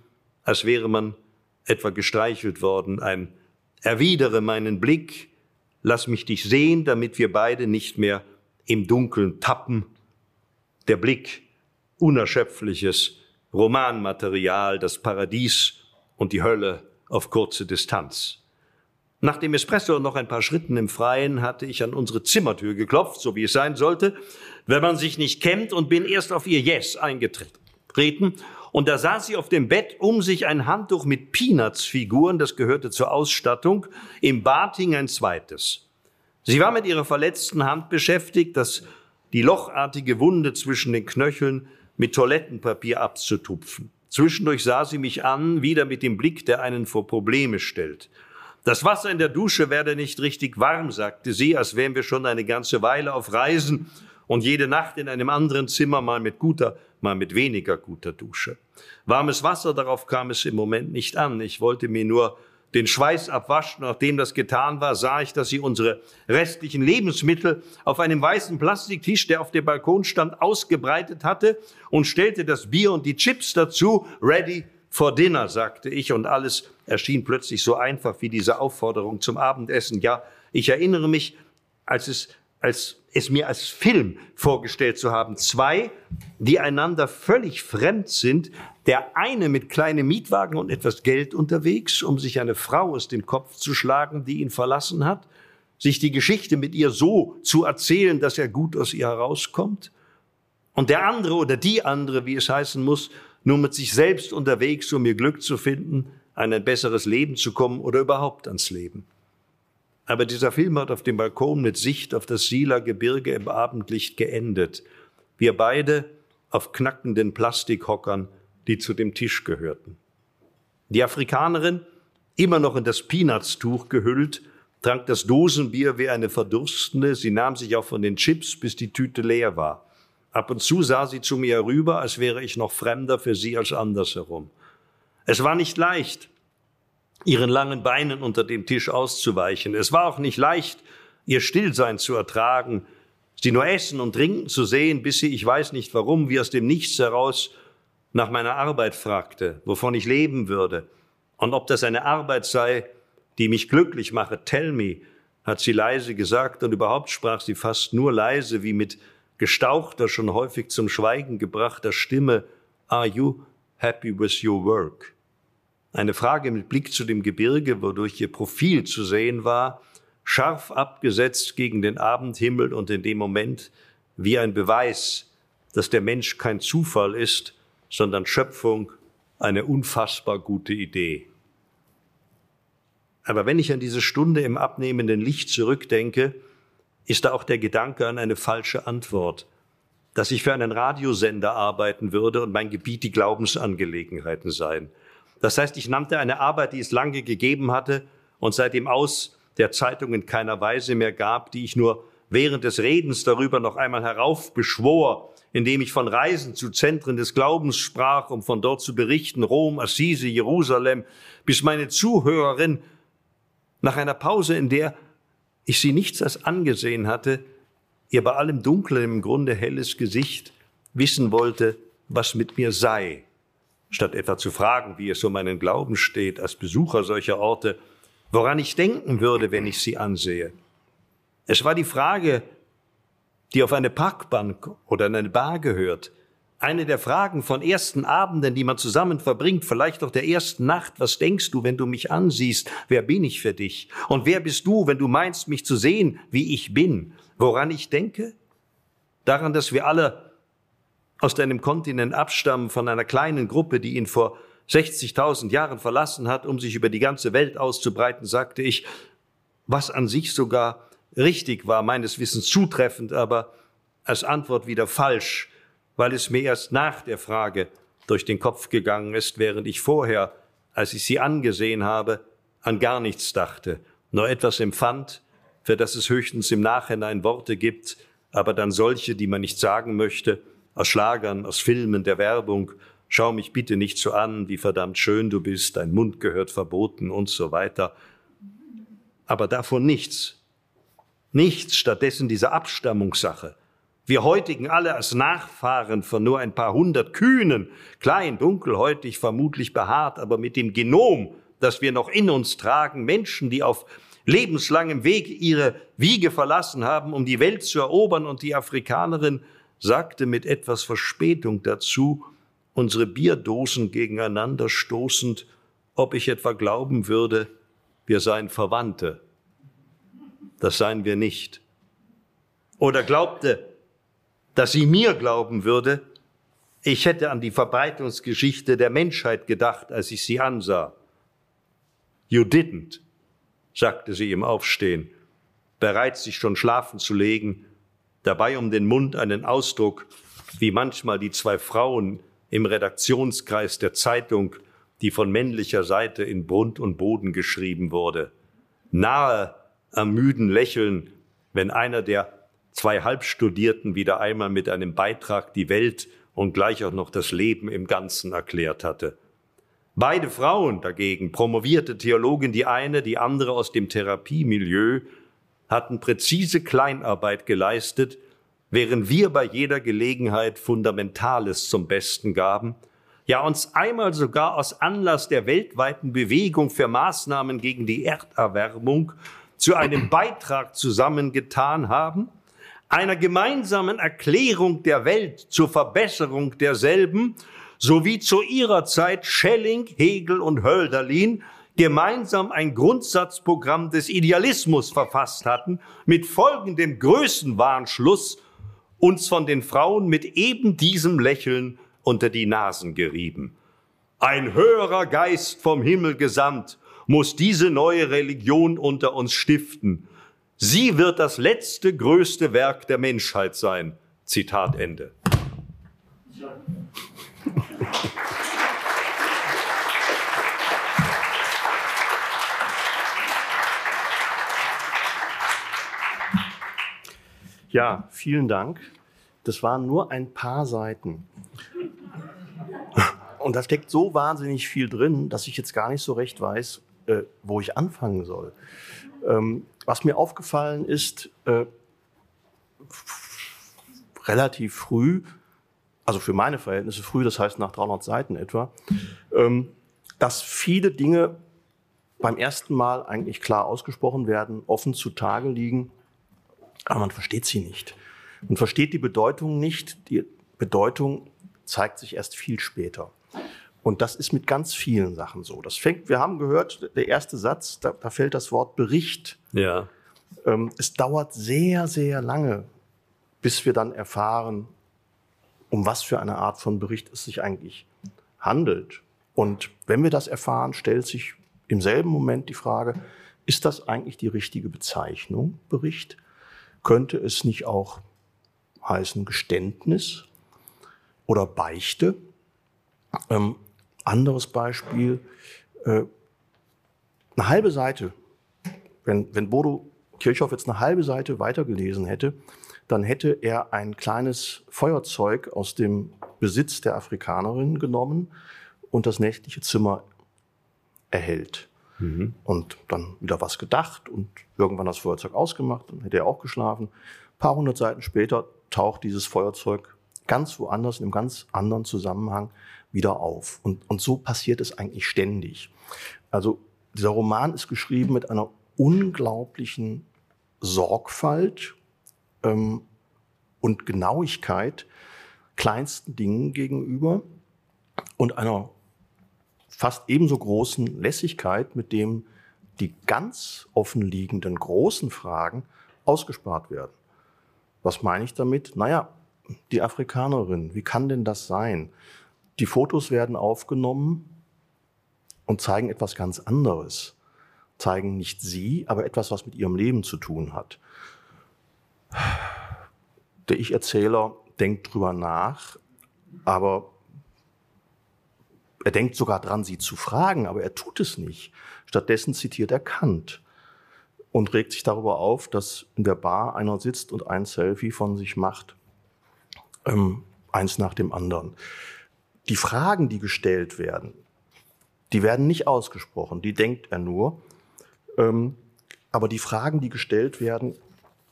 als wäre man etwa gestreichelt worden. Ein erwidere meinen Blick, lass mich dich sehen, damit wir beide nicht mehr im Dunkeln tappen. Der Blick, unerschöpfliches Romanmaterial, das Paradies und die Hölle auf kurze Distanz. Nach dem Espresso und noch ein paar Schritten im Freien hatte ich an unsere Zimmertür geklopft, so wie es sein sollte, wenn man sich nicht kennt, und bin erst auf ihr Yes eingetreten. Und da saß sie auf dem Bett, um sich ein Handtuch mit Peanuts-Figuren, das gehörte zur Ausstattung, im Bad hing ein zweites. Sie war mit ihrer verletzten Hand beschäftigt, das die lochartige Wunde zwischen den Knöcheln mit Toilettenpapier abzutupfen. Zwischendurch sah sie mich an, wieder mit dem Blick, der einen vor Probleme stellt. Das Wasser in der Dusche werde nicht richtig warm, sagte sie, als wären wir schon eine ganze Weile auf Reisen und jede Nacht in einem anderen Zimmer mal mit guter, mal mit weniger guter Dusche. Warmes Wasser, darauf kam es im Moment nicht an. Ich wollte mir nur den Schweiß abwaschen. Nachdem das getan war, sah ich, dass sie unsere restlichen Lebensmittel auf einem weißen Plastiktisch, der auf dem Balkon stand, ausgebreitet hatte und stellte das Bier und die Chips dazu, ready for dinner, sagte ich, und alles erschien plötzlich so einfach wie diese Aufforderung zum Abendessen. Ja, ich erinnere mich, als es, als es mir als Film vorgestellt zu haben. Zwei, die einander völlig fremd sind. Der eine mit kleinem Mietwagen und etwas Geld unterwegs, um sich eine Frau aus dem Kopf zu schlagen, die ihn verlassen hat. Sich die Geschichte mit ihr so zu erzählen, dass er gut aus ihr herauskommt. Und der andere oder die andere, wie es heißen muss, nur mit sich selbst unterwegs, um ihr Glück zu finden, an ein besseres Leben zu kommen oder überhaupt ans Leben. Aber dieser Film hat auf dem Balkon mit Sicht auf das Sieler Gebirge im Abendlicht geendet. Wir beide auf knackenden Plastikhockern, die zu dem Tisch gehörten. Die Afrikanerin, immer noch in das Peanutstuch gehüllt, trank das Dosenbier wie eine Verdurstende. Sie nahm sich auch von den Chips, bis die Tüte leer war. Ab und zu sah sie zu mir herüber, als wäre ich noch fremder für sie als andersherum. Es war nicht leicht, ihren langen Beinen unter dem Tisch auszuweichen. Es war auch nicht leicht, ihr Stillsein zu ertragen, sie nur essen und trinken zu sehen, bis sie, ich weiß nicht warum, wie aus dem Nichts heraus nach meiner Arbeit fragte, wovon ich leben würde und ob das eine Arbeit sei, die mich glücklich mache. Tell me, hat sie leise gesagt und überhaupt sprach sie fast nur leise, wie mit gestauchter, schon häufig zum Schweigen gebrachter Stimme, Are you happy with your work? Eine Frage mit Blick zu dem Gebirge, wodurch ihr Profil zu sehen war, scharf abgesetzt gegen den Abendhimmel und in dem Moment wie ein Beweis, dass der Mensch kein Zufall ist, sondern Schöpfung, eine unfassbar gute Idee. Aber wenn ich an diese Stunde im abnehmenden Licht zurückdenke, ist da auch der Gedanke an eine falsche Antwort, dass ich für einen Radiosender arbeiten würde und mein Gebiet die Glaubensangelegenheiten seien. Das heißt, ich nannte eine Arbeit, die es lange gegeben hatte und seitdem aus der Zeitung in keiner Weise mehr gab, die ich nur während des Redens darüber noch einmal heraufbeschwor, indem ich von Reisen zu Zentren des Glaubens sprach, um von dort zu berichten, Rom, Assisi, Jerusalem, bis meine Zuhörerin nach einer Pause, in der ich sie nichts als angesehen hatte, ihr bei allem Dunklen im Grunde helles Gesicht wissen wollte, was mit mir sei, statt etwa zu fragen, wie es um meinen Glauben steht, als Besucher solcher Orte, woran ich denken würde, wenn ich sie ansehe. Es war die Frage, die auf eine Parkbank oder in eine Bar gehört. Eine der Fragen von ersten Abenden, die man zusammen verbringt, vielleicht auch der ersten Nacht. Was denkst du, wenn du mich ansiehst? Wer bin ich für dich? Und wer bist du, wenn du meinst, mich zu sehen, wie ich bin? Woran ich denke? Daran, dass wir alle aus deinem Kontinent abstammen von einer kleinen Gruppe, die ihn vor 60.000 Jahren verlassen hat, um sich über die ganze Welt auszubreiten, sagte ich, was an sich sogar richtig war, meines Wissens zutreffend, aber als Antwort wieder falsch, weil es mir erst nach der Frage durch den Kopf gegangen ist, während ich vorher, als ich sie angesehen habe, an gar nichts dachte, nur etwas empfand, für das es höchstens im Nachhinein Worte gibt, aber dann solche, die man nicht sagen möchte, aus Schlagern, aus Filmen, der Werbung, schau mich bitte nicht so an, wie verdammt schön du bist, dein Mund gehört verboten und so weiter. Aber davon nichts. Nichts, stattdessen diese Abstammungssache. Wir heutigen alle als Nachfahren von nur ein paar hundert Kühnen, klein, dunkelhäutig, vermutlich behaart, aber mit dem Genom, das wir noch in uns tragen, Menschen, die auf lebenslangem Weg ihre Wiege verlassen haben, um die Welt zu erobern, und die Afrikanerin sagte mit etwas Verspätung dazu, unsere Bierdosen gegeneinander stoßend, ob ich etwa glauben würde, wir seien Verwandte. Das seien wir nicht. Oder glaubte, dass sie mir glauben würde, ich hätte an die Verbreitungsgeschichte der Menschheit gedacht, als ich sie ansah. You didn't, sagte sie im Aufstehen, bereit sich schon schlafen zu legen, dabei um den Mund einen Ausdruck, wie manchmal die zwei Frauen im Redaktionskreis der Zeitung, die von männlicher Seite in Grund und Boden geschrieben wurde. Nahe am müden Lächeln, wenn einer der zwei Halbstudierten wieder einmal mit einem Beitrag die Welt und gleich auch noch das Leben im Ganzen erklärt hatte. Beide Frauen dagegen, promovierte Theologin die eine, die andere aus dem Therapiemilieu, hatten präzise Kleinarbeit geleistet, während wir bei jeder Gelegenheit Fundamentales zum Besten gaben, ja uns einmal sogar aus Anlass der weltweiten Bewegung für Maßnahmen gegen die Erderwärmung zu einem Beitrag zusammengetan haben, einer gemeinsamen Erklärung der Welt zur Verbesserung derselben, sowie zu ihrer Zeit Schelling, Hegel und Hölderlin gemeinsam ein Grundsatzprogramm des Idealismus verfasst hatten, mit folgendem Größenwahnschluss uns von den Frauen mit eben diesem Lächeln unter die Nasen gerieben. Ein höherer Geist vom Himmel gesandt muss diese neue Religion unter uns stiften. Sie wird das letzte größte Werk der Menschheit sein. Zitat Ende. Ja, vielen Dank. Das waren nur ein paar Seiten. Und da steckt so wahnsinnig viel drin, dass ich jetzt gar nicht so recht weiß, äh, wo ich anfangen soll. Ähm, was mir aufgefallen ist, äh, relativ früh, also für meine Verhältnisse früh, das heißt nach 300 Seiten etwa, ähm, dass viele Dinge beim ersten Mal eigentlich klar ausgesprochen werden, offen zutage liegen aber man versteht sie nicht. Man versteht die Bedeutung nicht. Die Bedeutung zeigt sich erst viel später. Und das ist mit ganz vielen Sachen so. Das fängt, wir haben gehört, der erste Satz, da, da fällt das Wort Bericht. Ja. Ähm, es dauert sehr, sehr lange, bis wir dann erfahren, um was für eine Art von Bericht es sich eigentlich handelt. Und wenn wir das erfahren, stellt sich im selben Moment die Frage, ist das eigentlich die richtige Bezeichnung, Bericht? Könnte es nicht auch heißen Geständnis oder Beichte? Ähm, anderes Beispiel, äh, eine halbe Seite, wenn, wenn Bodo Kirchhoff jetzt eine halbe Seite weitergelesen hätte, dann hätte er ein kleines Feuerzeug aus dem Besitz der Afrikanerin genommen und das nächtliche Zimmer erhellt. Mhm. Und dann wieder was gedacht und irgendwann das Feuerzeug ausgemacht, dann hätte er auch geschlafen. Ein paar hundert Seiten später taucht dieses Feuerzeug ganz woanders, in einem ganz anderen Zusammenhang wieder auf. Und, und so passiert es eigentlich ständig. Also dieser Roman ist geschrieben mit einer unglaublichen Sorgfalt ähm, und Genauigkeit kleinsten Dingen gegenüber und einer fast ebenso großen Lässigkeit, mit dem die ganz offenliegenden großen Fragen ausgespart werden. Was meine ich damit? Naja, die Afrikanerin, wie kann denn das sein? Die Fotos werden aufgenommen und zeigen etwas ganz anderes. Zeigen nicht sie, aber etwas, was mit ihrem Leben zu tun hat. Der Ich-Erzähler denkt drüber nach, aber er denkt sogar dran, sie zu fragen, aber er tut es nicht. Stattdessen zitiert er Kant. und regt sich darüber auf, dass in der Bar einer sitzt und ein Selfie von sich macht, ähm, eins nach dem anderen. Die Fragen, die gestellt werden, die werden nicht ausgesprochen, die denkt er nur. Ähm, aber die Fragen, die gestellt werden,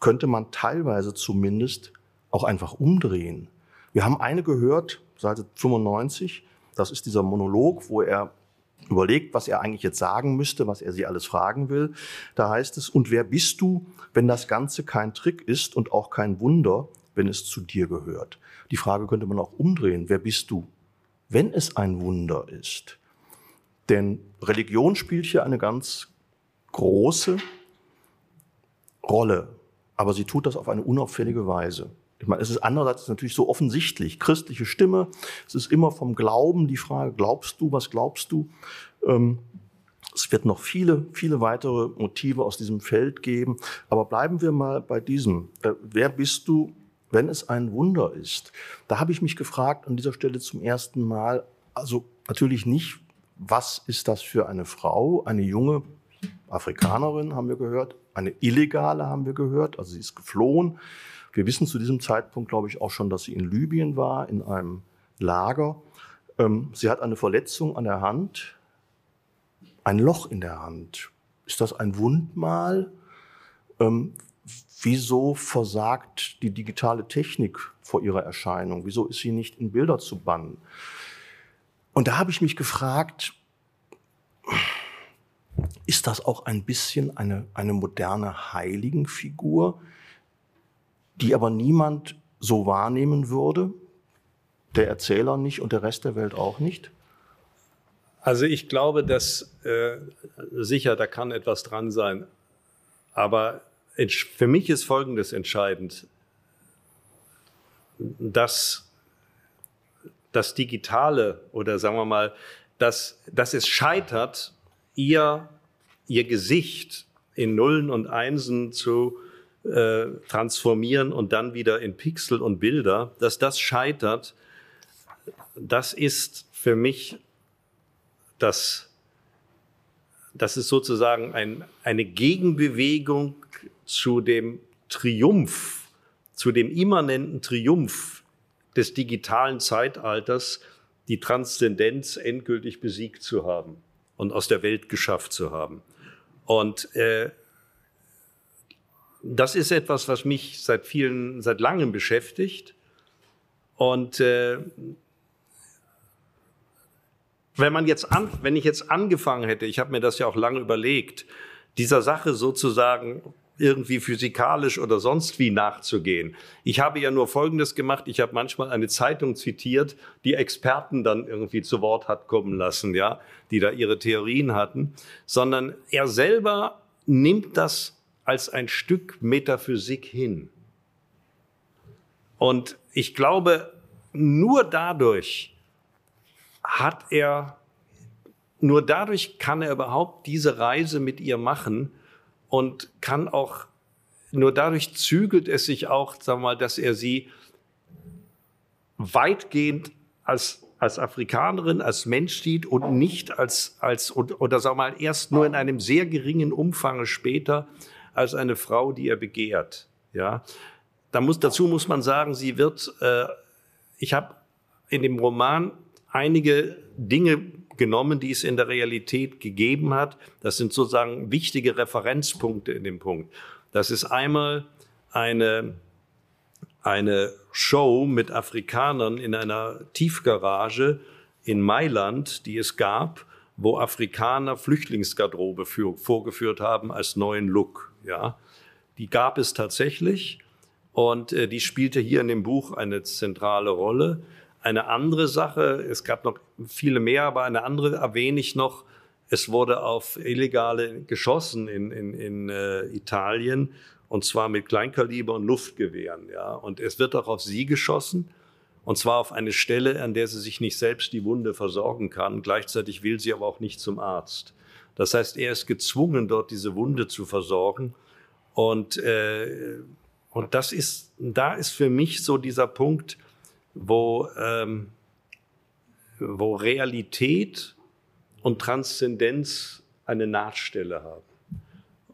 könnte man teilweise zumindest auch einfach umdrehen. Wir haben eine gehört, Seite 95, das ist dieser Monolog, wo er überlegt, was er eigentlich jetzt sagen müsste, was er sie alles fragen will. Da heißt es, und wer bist du, wenn das Ganze kein Trick ist und auch kein Wunder, wenn es zu dir gehört? Die Frage könnte man auch umdrehen. Wer bist du, wenn es ein Wunder ist? Denn Religion spielt hier eine ganz große Rolle, aber sie tut das auf eine unauffällige Weise. Ich meine, es ist andererseits natürlich so offensichtlich. Christliche Stimme, es ist immer vom Glauben die Frage, glaubst du, was glaubst du? Ähm, es wird noch viele, viele weitere Motive aus diesem Feld geben. Aber bleiben wir mal bei diesem. Äh, wer bist du, wenn es ein Wunder ist? Da habe ich mich gefragt an dieser Stelle zum ersten Mal, also natürlich nicht, was ist das für eine Frau, eine junge Afrikanerin, haben wir gehört, eine illegale haben wir gehört, also sie ist geflohen wir wissen zu diesem Zeitpunkt, glaube ich, auch schon, dass sie in Libyen war, in einem Lager. Ähm, sie hat eine Verletzung an der Hand, ein Loch in der Hand. Ist das ein Wundmal? Wieso versagt die digitale Technik vor ihrer Erscheinung? Wieso ist sie nicht in Bilder zu bannen? Und da habe ich mich gefragt, ist das auch ein bisschen eine, eine moderne Heiligenfigur? die aber niemand so wahrnehmen würde, der Erzähler nicht und der Rest der Welt auch nicht? Also ich glaube, dass äh, sicher, da kann etwas dran sein. Aber für mich ist Folgendes entscheidend, dass das Digitale oder sagen wir mal, dass, dass es scheitert, ihr, ihr Gesicht in Nullen und Einsen zu äh, transformieren und dann wieder in Pixel und Bilder, dass das scheitert, das ist für mich das, das ist sozusagen ein, eine Gegenbewegung zu dem Triumph, zu dem immanenten Triumph des digitalen Zeitalters, die Transzendenz endgültig besiegt zu haben und aus der Welt geschafft zu haben. Und äh, das ist etwas, was mich seit vielen, seit langem beschäftigt. Und äh, wenn man jetzt an, wenn ich jetzt angefangen hätte, ich habe mir das ja auch lange überlegt, dieser Sache sozusagen irgendwie physikalisch oder sonst wie nachzugehen. Ich habe ja nur Folgendes gemacht. Ich habe manchmal eine Zeitung zitiert, die Experten dann irgendwie zu Wort hat kommen lassen, ja, die da ihre Theorien hatten, sondern er selber nimmt das als ein Stück Metaphysik hin. Und ich glaube, nur dadurch hat er, nur dadurch kann er überhaupt diese Reise mit ihr machen und kann auch, nur dadurch zügelt es sich auch, sagen wir mal, dass er sie weitgehend als als Afrikanerin, als Mensch sieht und nicht als, als oder sagen wir mal, erst nur in einem sehr geringen Umfang später als eine Frau, die er begehrt. Ja, da muss, dazu muss man sagen, sie wird, äh, ich habe in dem Roman einige Dinge genommen, die es in der Realität gegeben hat. Das sind sozusagen wichtige Referenzpunkte in dem Punkt. Das ist einmal eine, eine Show mit Afrikanern in einer Tiefgarage in Mailand, die es gab, wo Afrikaner Flüchtlingsgarderobe für, vorgeführt haben als neuen Look. Ja, die gab es tatsächlich und äh, die spielte hier in dem Buch eine zentrale Rolle. Eine andere Sache, es gab noch viele mehr, aber eine andere erwähne ich noch. Es wurde auf Illegale geschossen in, in, in äh, Italien und zwar mit Kleinkaliber und Luftgewehren. Ja, und es wird auch auf sie geschossen. Und zwar auf eine Stelle, an der sie sich nicht selbst die Wunde versorgen kann. Gleichzeitig will sie aber auch nicht zum Arzt. Das heißt, er ist gezwungen, dort diese Wunde zu versorgen. Und, äh, und das ist, da ist für mich so dieser Punkt, wo, ähm, wo Realität und Transzendenz eine Nahtstelle haben.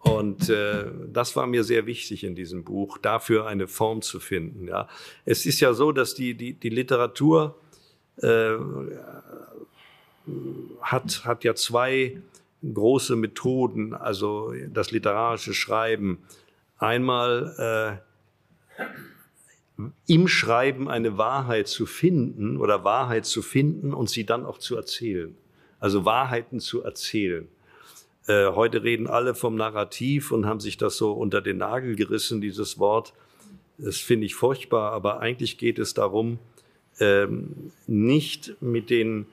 Und äh, das war mir sehr wichtig in diesem Buch, dafür eine Form zu finden. Ja. Es ist ja so, dass die, die, die Literatur äh, hat, hat ja zwei große Methoden, also das literarische Schreiben. Einmal äh, im Schreiben eine Wahrheit zu finden oder Wahrheit zu finden und sie dann auch zu erzählen. Also Wahrheiten zu erzählen. Äh, heute reden alle vom Narrativ und haben sich das so unter den Nagel gerissen, dieses Wort. Das finde ich furchtbar, aber eigentlich geht es darum, ähm, nicht mit den,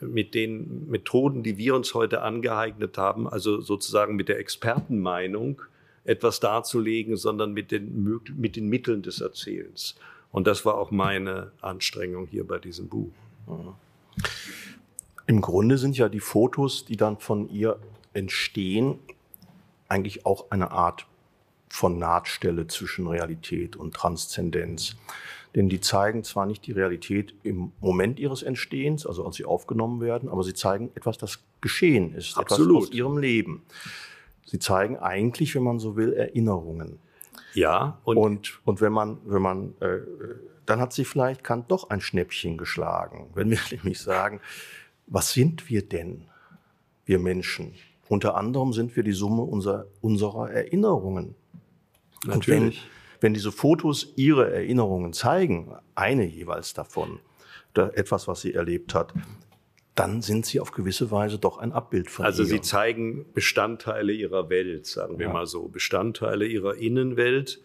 mit den Methoden, die wir uns heute angeeignet haben, also sozusagen mit der Expertenmeinung, etwas darzulegen, sondern mit den, mit den Mitteln des Erzählens. Und das war auch meine Anstrengung hier bei diesem Buch. Im Grunde sind ja die Fotos, die dann von ihr entstehen, eigentlich auch eine Art von Nahtstelle zwischen Realität und Transzendenz. Denn die zeigen zwar nicht die Realität im Moment ihres Entstehens, also als sie aufgenommen werden, aber sie zeigen etwas, das geschehen ist, Absolut. etwas aus ihrem Leben. Sie zeigen eigentlich, wenn man so will, Erinnerungen. Ja, und, und, und wenn man, wenn man, äh, dann hat sie vielleicht Kant doch ein Schnäppchen geschlagen. Wenn wir [LAUGHS] nämlich sagen, was sind wir denn, wir Menschen? Unter anderem sind wir die Summe unserer, unserer Erinnerungen. Natürlich. Und wenn, wenn diese Fotos ihre Erinnerungen zeigen, eine jeweils davon, etwas, was sie erlebt hat, dann sind sie auf gewisse Weise doch ein Abbild von Also ihr. sie zeigen Bestandteile ihrer Welt, sagen wir Ja. mal so, Bestandteile ihrer Innenwelt.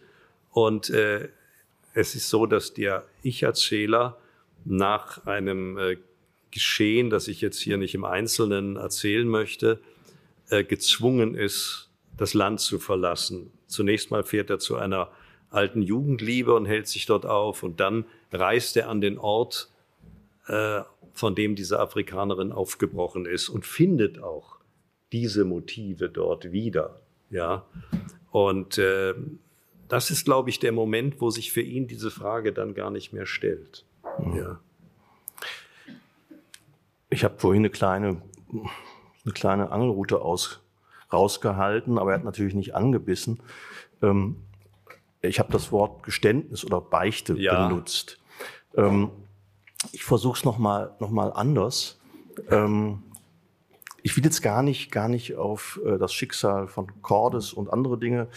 Und äh, es ist so, dass der Ich-Erzähler nach einem äh, Geschehen, das ich jetzt hier nicht im Einzelnen erzählen möchte, äh, gezwungen ist, das Land zu verlassen. Zunächst mal fährt er zu einer alten Jugendliebe und hält sich dort auf und dann reist er an den Ort, äh, von dem diese Afrikanerin aufgebrochen ist und findet auch diese Motive dort wieder. Ja, und äh, das ist, glaube ich, der Moment, wo sich für ihn diese Frage dann gar nicht mehr stellt. Ja. Ich habe vorhin eine kleine, eine kleine Angelrute aus, rausgehalten, aber er hat natürlich nicht angebissen. Ähm, ich habe das Wort Geständnis oder Beichte Ja. benutzt. Ähm, ich versuche es nochmal noch mal anders. Ähm, ich will jetzt gar nicht, gar nicht auf äh, das Schicksal von Cordes und andere Dinge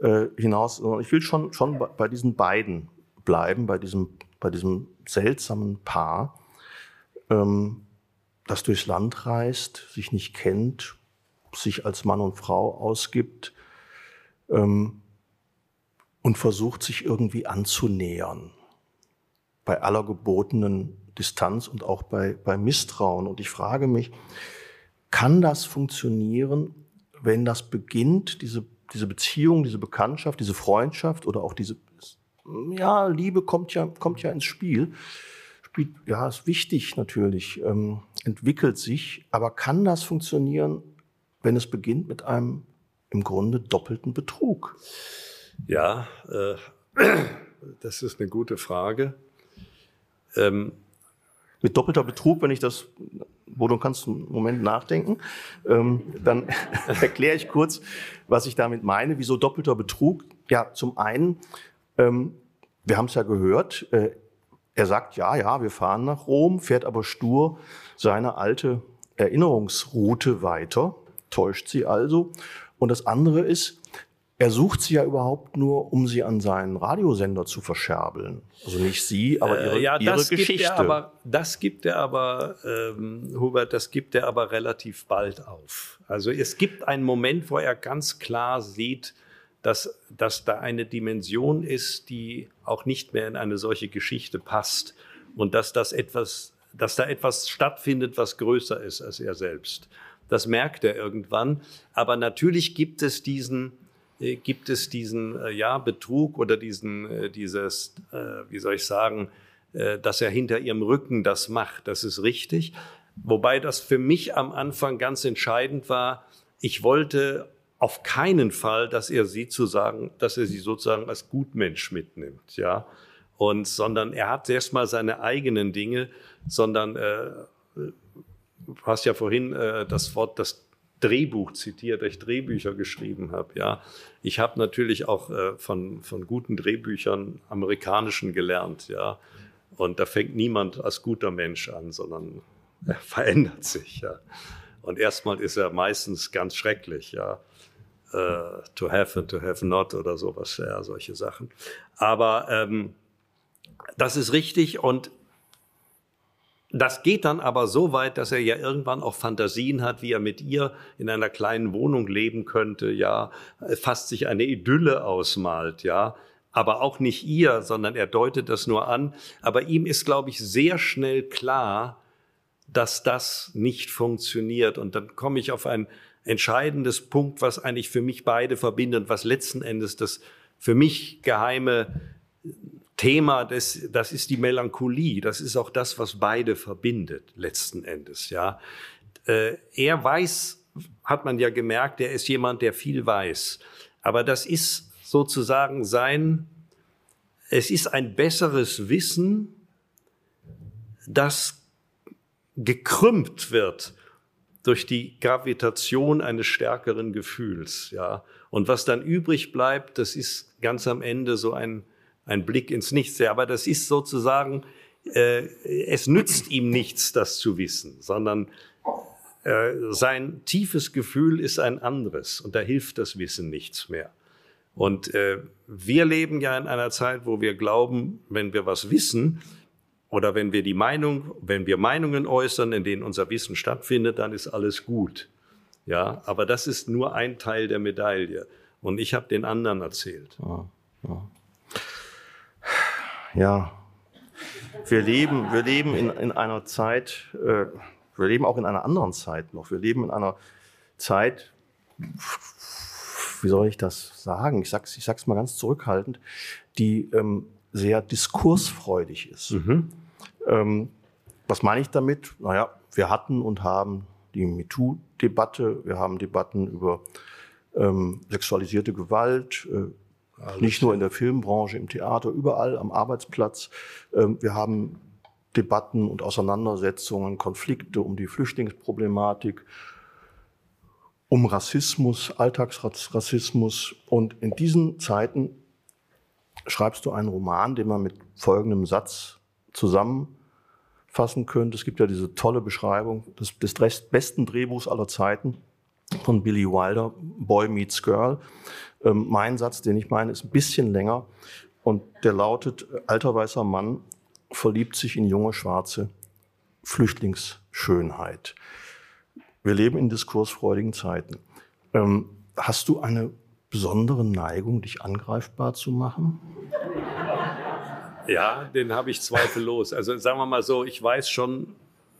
äh, hinaus, sondern ich will schon, schon bei, diesen beiden bleiben, bei diesem, bei diesem seltsamen Paar, ähm, das durchs Land reist, sich nicht kennt, sich als Mann und Frau ausgibt ähm, und versucht, sich irgendwie anzunähern. Bei aller gebotenen Distanz und auch bei, bei Misstrauen. Und ich frage mich, kann das funktionieren, wenn das beginnt, diese, diese Beziehung, diese Bekanntschaft, diese Freundschaft oder auch diese, ja, Liebe kommt ja, kommt ja ins Spiel. Spielt, ja, ist wichtig natürlich, ähm, entwickelt sich, aber kann das funktionieren, wenn es beginnt mit einem im Grunde doppelten Betrug? Ja, äh, [CLEARS THROAT] das ist eine gute Frage. Ähm, Mit doppelter Betrug, wenn ich das, wo du kannst einen Moment nachdenken, ähm, dann [LAUGHS] erkläre ich kurz, was ich damit meine. Wieso doppelter Betrug? Ja, zum einen, ähm, wir haben es ja gehört, äh, er sagt, ja, ja, wir fahren nach Rom, fährt aber stur seine alte Erinnerungsroute weiter, täuscht sie also. Und das andere ist, er sucht sie ja überhaupt nur, um sie an seinen Radiosender zu verscherbeln. Also nicht sie, aber ihre, Äh, ja, ihre das Geschichte. Gibt er aber, das gibt er aber, ähm, Hubert, das gibt er aber relativ bald auf. Also es gibt einen Moment, wo er ganz klar sieht, dass, dass da eine Dimension ist, die auch nicht mehr in eine solche Geschichte passt und dass das etwas, dass da etwas stattfindet, was größer ist als er selbst. Das merkt er irgendwann. Aber natürlich gibt es diesen, äh, gibt es diesen äh, ja, Betrug oder diesen, äh, dieses, äh, wie soll ich sagen, äh, dass er hinter ihrem Rücken das macht. Das ist richtig. Wobei das für mich am Anfang ganz entscheidend war. Ich wollte auf keinen Fall, dass er sie zu sagen, dass er sie sozusagen als Gutmensch mitnimmt, ja. Und, sondern er hat erstmal seine eigenen Dinge, sondern, äh, du hast ja vorhin äh, das Wort, das Drehbuch zitiert, dass ich Drehbücher geschrieben habe. Ja, ich habe natürlich auch äh, von, von guten Drehbüchern amerikanischen gelernt. Ja, und da fängt niemand als guter Mensch an, sondern er [LAUGHS] verändert sich. Ja, und erstmal ist er meistens ganz schrecklich. Ja, uh, to have and to have not oder sowas, ja, solche Sachen. Aber ähm, das ist richtig und das geht dann aber so weit, dass er ja irgendwann auch Fantasien hat, wie er mit ihr in einer kleinen Wohnung leben könnte, ja, fast sich eine Idylle ausmalt, ja, aber auch nicht ihr, sondern er deutet das nur an. Aber ihm ist, glaube ich, sehr schnell klar, dass das nicht funktioniert. Und dann komme ich auf ein entscheidendes Punkt, was eigentlich für mich beide verbindet, was letzten Endes das für mich geheime Thema, des, das ist die Melancholie. Das ist auch das, was beide verbindet, letzten Endes, ja. Äh, er weiß, hat man ja gemerkt, er ist jemand, der viel weiß. Aber das ist sozusagen sein, es ist ein besseres Wissen, das gekrümmt wird durch die Gravitation eines stärkeren Gefühls, ja. Und was dann übrig bleibt, das ist ganz am Ende so ein, ein Blick ins Nichts. Aber das ist sozusagen, äh, es nützt ihm nichts, das zu wissen, sondern äh, sein tiefes Gefühl ist ein anderes und da hilft das Wissen nichts mehr. Und äh, wir leben ja in einer Zeit, wo wir glauben, wenn wir was wissen oder wenn wir die Meinung, wenn wir Meinungen äußern, in denen unser Wissen stattfindet, dann ist alles gut. Ja, aber das ist nur ein Teil der Medaille. Und ich habe den anderen erzählt. Ja, ja ja, wir leben, wir leben in, in einer Zeit, äh, wir leben auch in einer anderen Zeit noch. Wir leben in einer Zeit, wie soll ich das sagen? Ich sag's, ich sag's mal ganz zurückhaltend, die ähm, sehr diskursfreudig ist. Mhm. Ähm, was meine ich damit? Naja, wir hatten und haben die MeToo-Debatte, wir haben Debatten über ähm, sexualisierte Gewalt, äh, alles Nicht nur in der Filmbranche, im Theater, überall am Arbeitsplatz. Ähm, wir haben Debatten und Auseinandersetzungen, Konflikte um die Flüchtlingsproblematik, um Rassismus, Alltagsrassismus. Und in diesen Zeiten schreibst du einen Roman, den man mit folgendem Satz zusammenfassen könnte. Es gibt ja diese tolle Beschreibung des, des besten Drehbuchs aller Zeiten von Billy Wilder, Boy Meets Girl. Ähm, mein Satz, den ich meine, ist ein bisschen länger und der lautet, alter weißer Mann verliebt sich in junge schwarze Flüchtlingsschönheit. Wir leben in diskursfreudigen Zeiten. Ähm, hast du eine besondere Neigung, dich angreifbar zu machen? Ja, den habe ich zweifellos. Also sagen wir mal so, ich weiß schon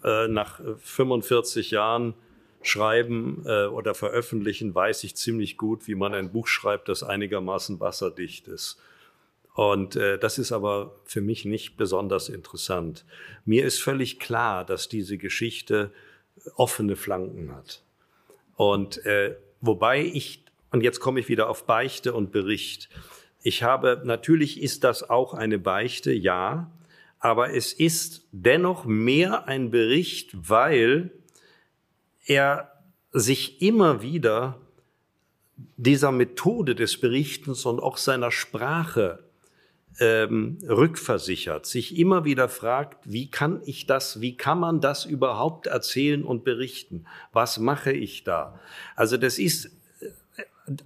äh, nach 45 Jahren, schreiben äh, oder veröffentlichen, weiß ich ziemlich gut, wie man ein Buch schreibt, das einigermaßen wasserdicht ist. Und äh, das ist aber für mich nicht besonders interessant. Mir ist völlig klar, dass diese Geschichte offene Flanken hat. Und äh, wobei ich, und jetzt komme ich wieder auf Beichte und Bericht. Ich habe, natürlich ist das auch eine Beichte, ja, aber es ist dennoch mehr ein Bericht, weil er sich immer wieder dieser Methode des Berichtens und auch seiner Sprache ähm, rückversichert, sich immer wieder fragt, wie kann ich das, wie kann man das überhaupt erzählen und berichten? Was mache ich da? Also das ist,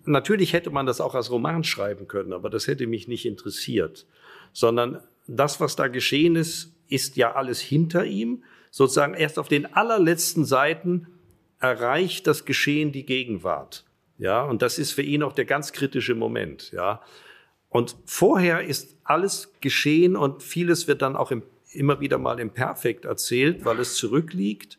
natürlich hätte man das auch als Roman schreiben können, aber das hätte mich nicht interessiert, sondern das, was da geschehen ist, ist ja alles hinter ihm, sozusagen erst auf den allerletzten Seiten erreicht das Geschehen die Gegenwart. Ja, und das ist für ihn auch der ganz kritische Moment. Ja, und vorher ist alles geschehen und vieles wird dann auch im, immer wieder mal im Perfekt erzählt, weil es zurückliegt.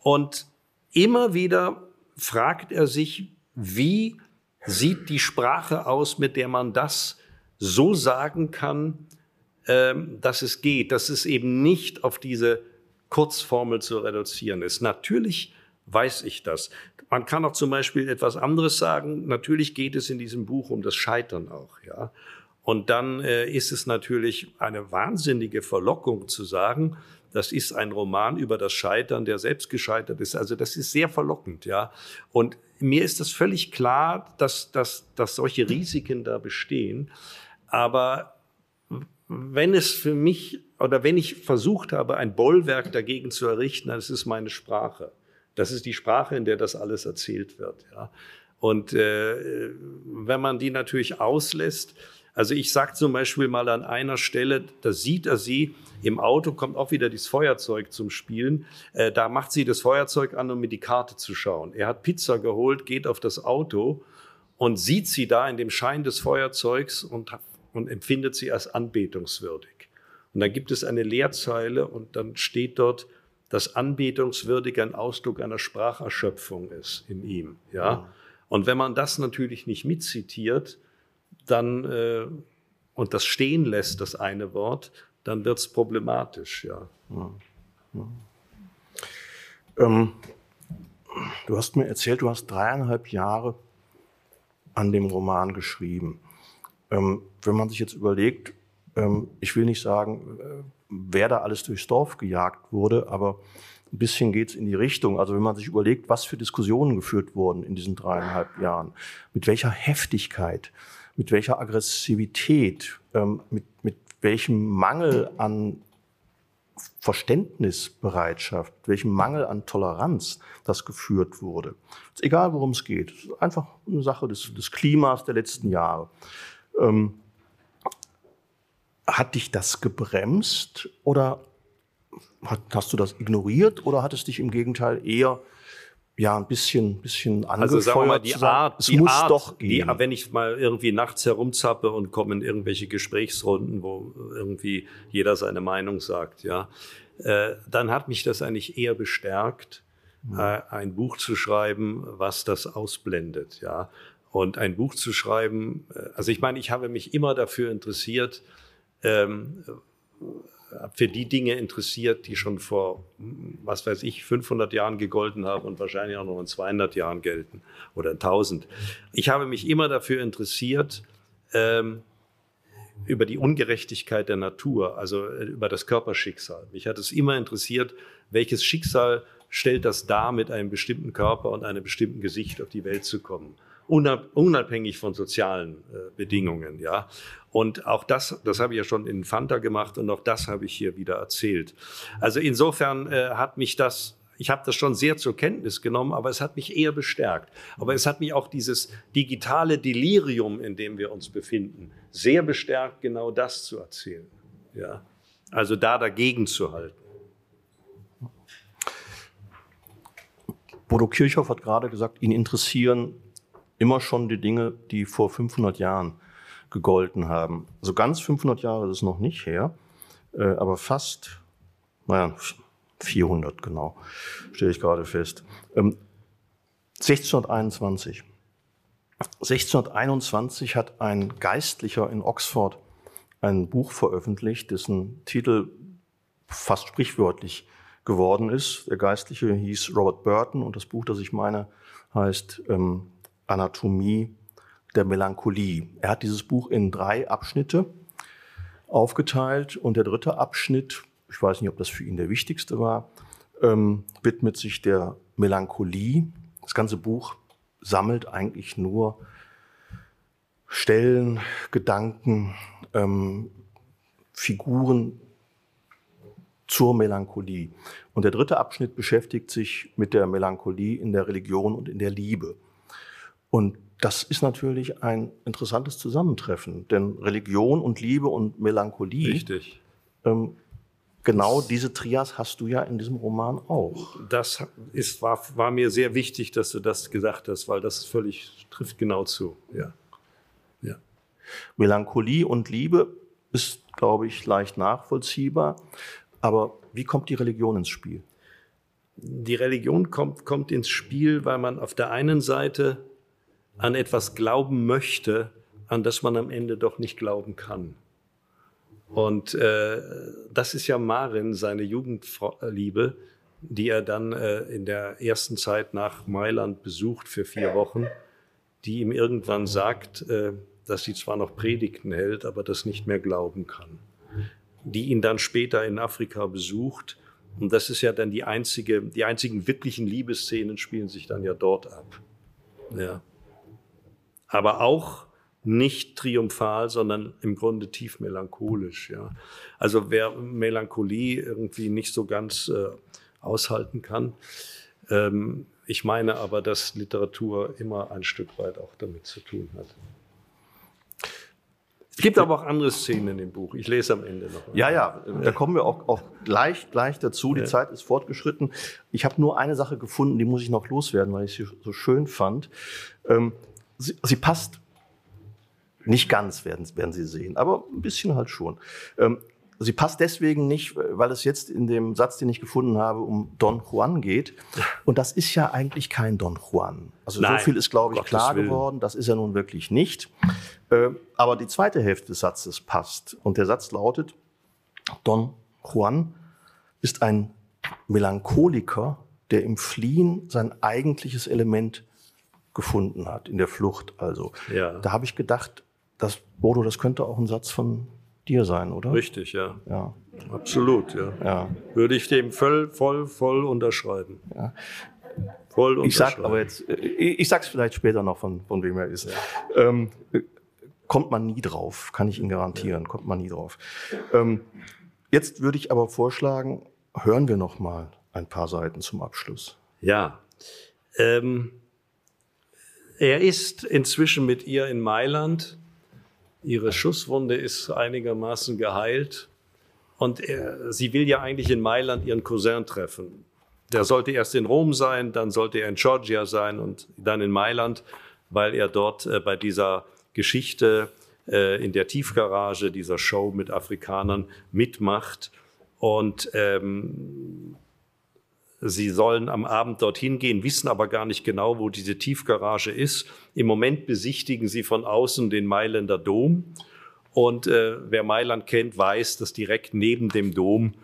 Und immer wieder fragt er sich, wie sieht die Sprache aus, mit der man das so sagen kann, ähm, dass es geht, dass es eben nicht auf diese Kurzformel zu reduzieren ist. Natürlich weiß ich das. Man kann auch zum Beispiel etwas anderes sagen. Natürlich geht es in diesem Buch um das Scheitern auch, ja. Und dann äh, ist es natürlich eine wahnsinnige Verlockung zu sagen, das ist ein Roman über das Scheitern, der selbst gescheitert ist. Also das ist sehr verlockend, ja. Und mir ist das völlig klar, dass, dass, dass solche Risiken da bestehen. Aber wenn es für mich oder wenn ich versucht habe, ein Bollwerk dagegen zu errichten, dann ist es meine Sprache. Das ist die Sprache, in der das alles erzählt wird. Ja. Und äh, wenn man die natürlich auslässt, also ich sage zum Beispiel mal an einer Stelle, da sieht er sie, im Auto kommt auch wieder dieses Feuerzeug zum Spielen. Äh, da macht sie das Feuerzeug an, um mir die Karte zu schauen. Er hat Pizza geholt, geht auf das Auto und sieht sie da in dem Schein des Feuerzeugs und, und empfindet sie als anbetungswürdig. Und dann gibt es eine Leerzeile und dann steht dort, dass anbetungswürdig ein Ausdruck einer Spracherschöpfung ist in ihm. Ja. Und wenn man das natürlich nicht mitzitiert, dann äh, und das stehen lässt, das eine Wort, dann wird es problematisch, ja. ja. ja. Ähm, du hast mir erzählt, du hast dreieinhalb Jahre an dem Roman geschrieben. Ähm, wenn man sich jetzt überlegt, ähm, ich will nicht sagen, äh, wer da alles durchs Dorf gejagt wurde, aber ein bisschen geht es in die Richtung. Also wenn man sich überlegt, was für Diskussionen geführt wurden in diesen dreieinhalb Jahren, mit welcher Heftigkeit, mit welcher Aggressivität, ähm, mit, mit welchem Mangel an Verständnisbereitschaft, welchem Mangel an Toleranz das geführt wurde. Ist egal, worum es geht. Es ist einfach eine Sache des, des Klimas der letzten Jahre. Ähm, hat dich das gebremst oder hast du das ignoriert oder hat es dich im Gegenteil eher ja ein bisschen bisschen angefeuert? Also sagen wir mal die Art, es die muss Art, doch gehen. Die, wenn ich mal irgendwie nachts herumzappe und komme in irgendwelche Gesprächsrunden, wo irgendwie jeder seine Meinung sagt, ja, äh, dann hat mich das eigentlich eher bestärkt, mhm. äh, ein Buch zu schreiben, was das ausblendet, ja. Und ein Buch zu schreiben, äh, also ich meine, ich habe mich immer dafür interessiert, ähm, für die Dinge interessiert, die schon vor, was weiß ich, 500 Jahren gegolten haben und wahrscheinlich auch noch in 200 Jahren gelten oder 1000. Ich habe mich immer dafür interessiert, ähm, über die Ungerechtigkeit der Natur, also äh, über das Körperschicksal. Mich hat es immer interessiert, welches Schicksal stellt das dar, mit einem bestimmten Körper und einem bestimmten Gesicht auf die Welt zu kommen unabhängig von sozialen äh, Bedingungen, ja. Und auch das, das habe ich ja schon in Fanta gemacht und auch das habe ich hier wieder erzählt. Also insofern äh, hat mich das ich habe das schon sehr zur Kenntnis genommen, aber es hat mich eher bestärkt. Aber es hat mich auch dieses digitale Delirium, in dem wir uns befinden, sehr bestärkt, genau das zu erzählen. Ja. Also da dagegen zu halten. Bodo Kirchhoff hat gerade gesagt, ihn interessieren immer schon die Dinge, die vor 500 Jahren gegolten haben. Also ganz 500 Jahre ist es noch nicht her, äh, aber fast, naja, 400 genau, stelle ich gerade fest. 1621. Ähm, 1621 hat ein Geistlicher in Oxford ein Buch veröffentlicht, dessen Titel fast sprichwörtlich geworden ist. Der Geistliche hieß Robert Burton und das Buch, das ich meine, heißt ähm, Anatomie der Melancholie. Er hat dieses Buch in drei Abschnitte aufgeteilt und der dritte Abschnitt, ich weiß nicht, ob das für ihn der wichtigste war, ähm, widmet sich der Melancholie. Das ganze Buch sammelt eigentlich nur Stellen, Gedanken, ähm, Figuren zur Melancholie. Und der dritte Abschnitt beschäftigt sich mit der Melancholie in der Religion und in der Liebe. Und das ist natürlich ein interessantes Zusammentreffen, denn Religion und Liebe und Melancholie. Richtig. Ähm, genau diese Trias hast du ja in diesem Roman auch. Das ist, war, war mir sehr wichtig, dass du das gesagt hast, weil das völlig trifft genau zu. Ja. ja. Melancholie und Liebe ist, glaube ich, leicht nachvollziehbar. Aber wie kommt die Religion ins Spiel? Die Religion kommt, kommt ins Spiel, weil man auf der einen Seite an etwas glauben möchte, an das man am Ende doch nicht glauben kann. Und äh, das ist ja Marin, seine Jugendliebe, die er dann äh, in der ersten Zeit nach Mailand besucht für vier Wochen, die ihm irgendwann sagt, äh, dass sie zwar noch Predigten hält, aber das nicht mehr glauben kann. Die ihn dann später in Afrika besucht Und das ist ja dann die einzige, die einzigen wirklichen Liebesszenen spielen sich dann ja dort ab. Ja. Aber auch nicht triumphal, sondern im Grunde tief melancholisch. Ja. Also wer Melancholie irgendwie nicht so ganz äh, aushalten kann, ähm, ich meine aber, dass Literatur immer ein Stück weit auch damit zu tun hat. Es gibt aber auch andere Szenen in dem Buch. Ich lese am Ende noch. Ja, ja, da kommen wir auch, auch gleich, gleich dazu. Die ja. Zeit ist fortgeschritten. Ich habe nur eine Sache gefunden, die muss ich noch loswerden, weil ich sie so schön fand. Ähm, sie, sie, passt nicht ganz, werden, werden Sie sehen, aber ein bisschen halt schon. Ähm, sie passt deswegen nicht, weil es jetzt in dem Satz, den ich gefunden habe, um Don Juan geht. Und das ist ja eigentlich kein Don Juan. Also Nein, so viel ist, glaube ich, Gottes klar Willen. geworden. Das ist er nun wirklich nicht. Äh, aber die zweite Hälfte des Satzes passt. Und der Satz lautet, Don Juan ist ein Melancholiker, der im Fliehen sein eigentliches Element gefunden hat, in der Flucht also. Ja. Da habe ich gedacht, das, Bodo, das könnte auch ein Satz von dir sein, oder? Richtig, ja. ja. Absolut, ja. ja. Würde ich dem voll, voll, voll unterschreiben. Ja. Voll unterschreiben. Ich sag aber jetzt, äh, ich sag's vielleicht später noch, von, von wem er ist. Ja. Ähm, kommt man nie drauf, kann ich Ihnen garantieren, kommt man nie drauf. Ähm, jetzt würde ich aber vorschlagen, hören wir noch mal ein paar Seiten zum Abschluss. Ja. Ähm, er ist inzwischen mit ihr in Mailand Ihre Schusswunde ist einigermaßen geheilt. Und er, sie will ja eigentlich in Mailand ihren Cousin treffen. Der sollte erst in Rom sein, dann sollte er in Georgia sein und dann in Mailand, weil er dort äh, bei dieser Geschichte äh, in der Tiefgarage, dieser Show mit Afrikanern mitmacht. Und ähm, Sie sollen am Abend dorthin gehen, wissen aber gar nicht genau, wo diese Tiefgarage ist. Im Moment besichtigen sie von außen den Mailänder Dom. Und äh, wer Mailand kennt, weiß, dass direkt neben dem Dom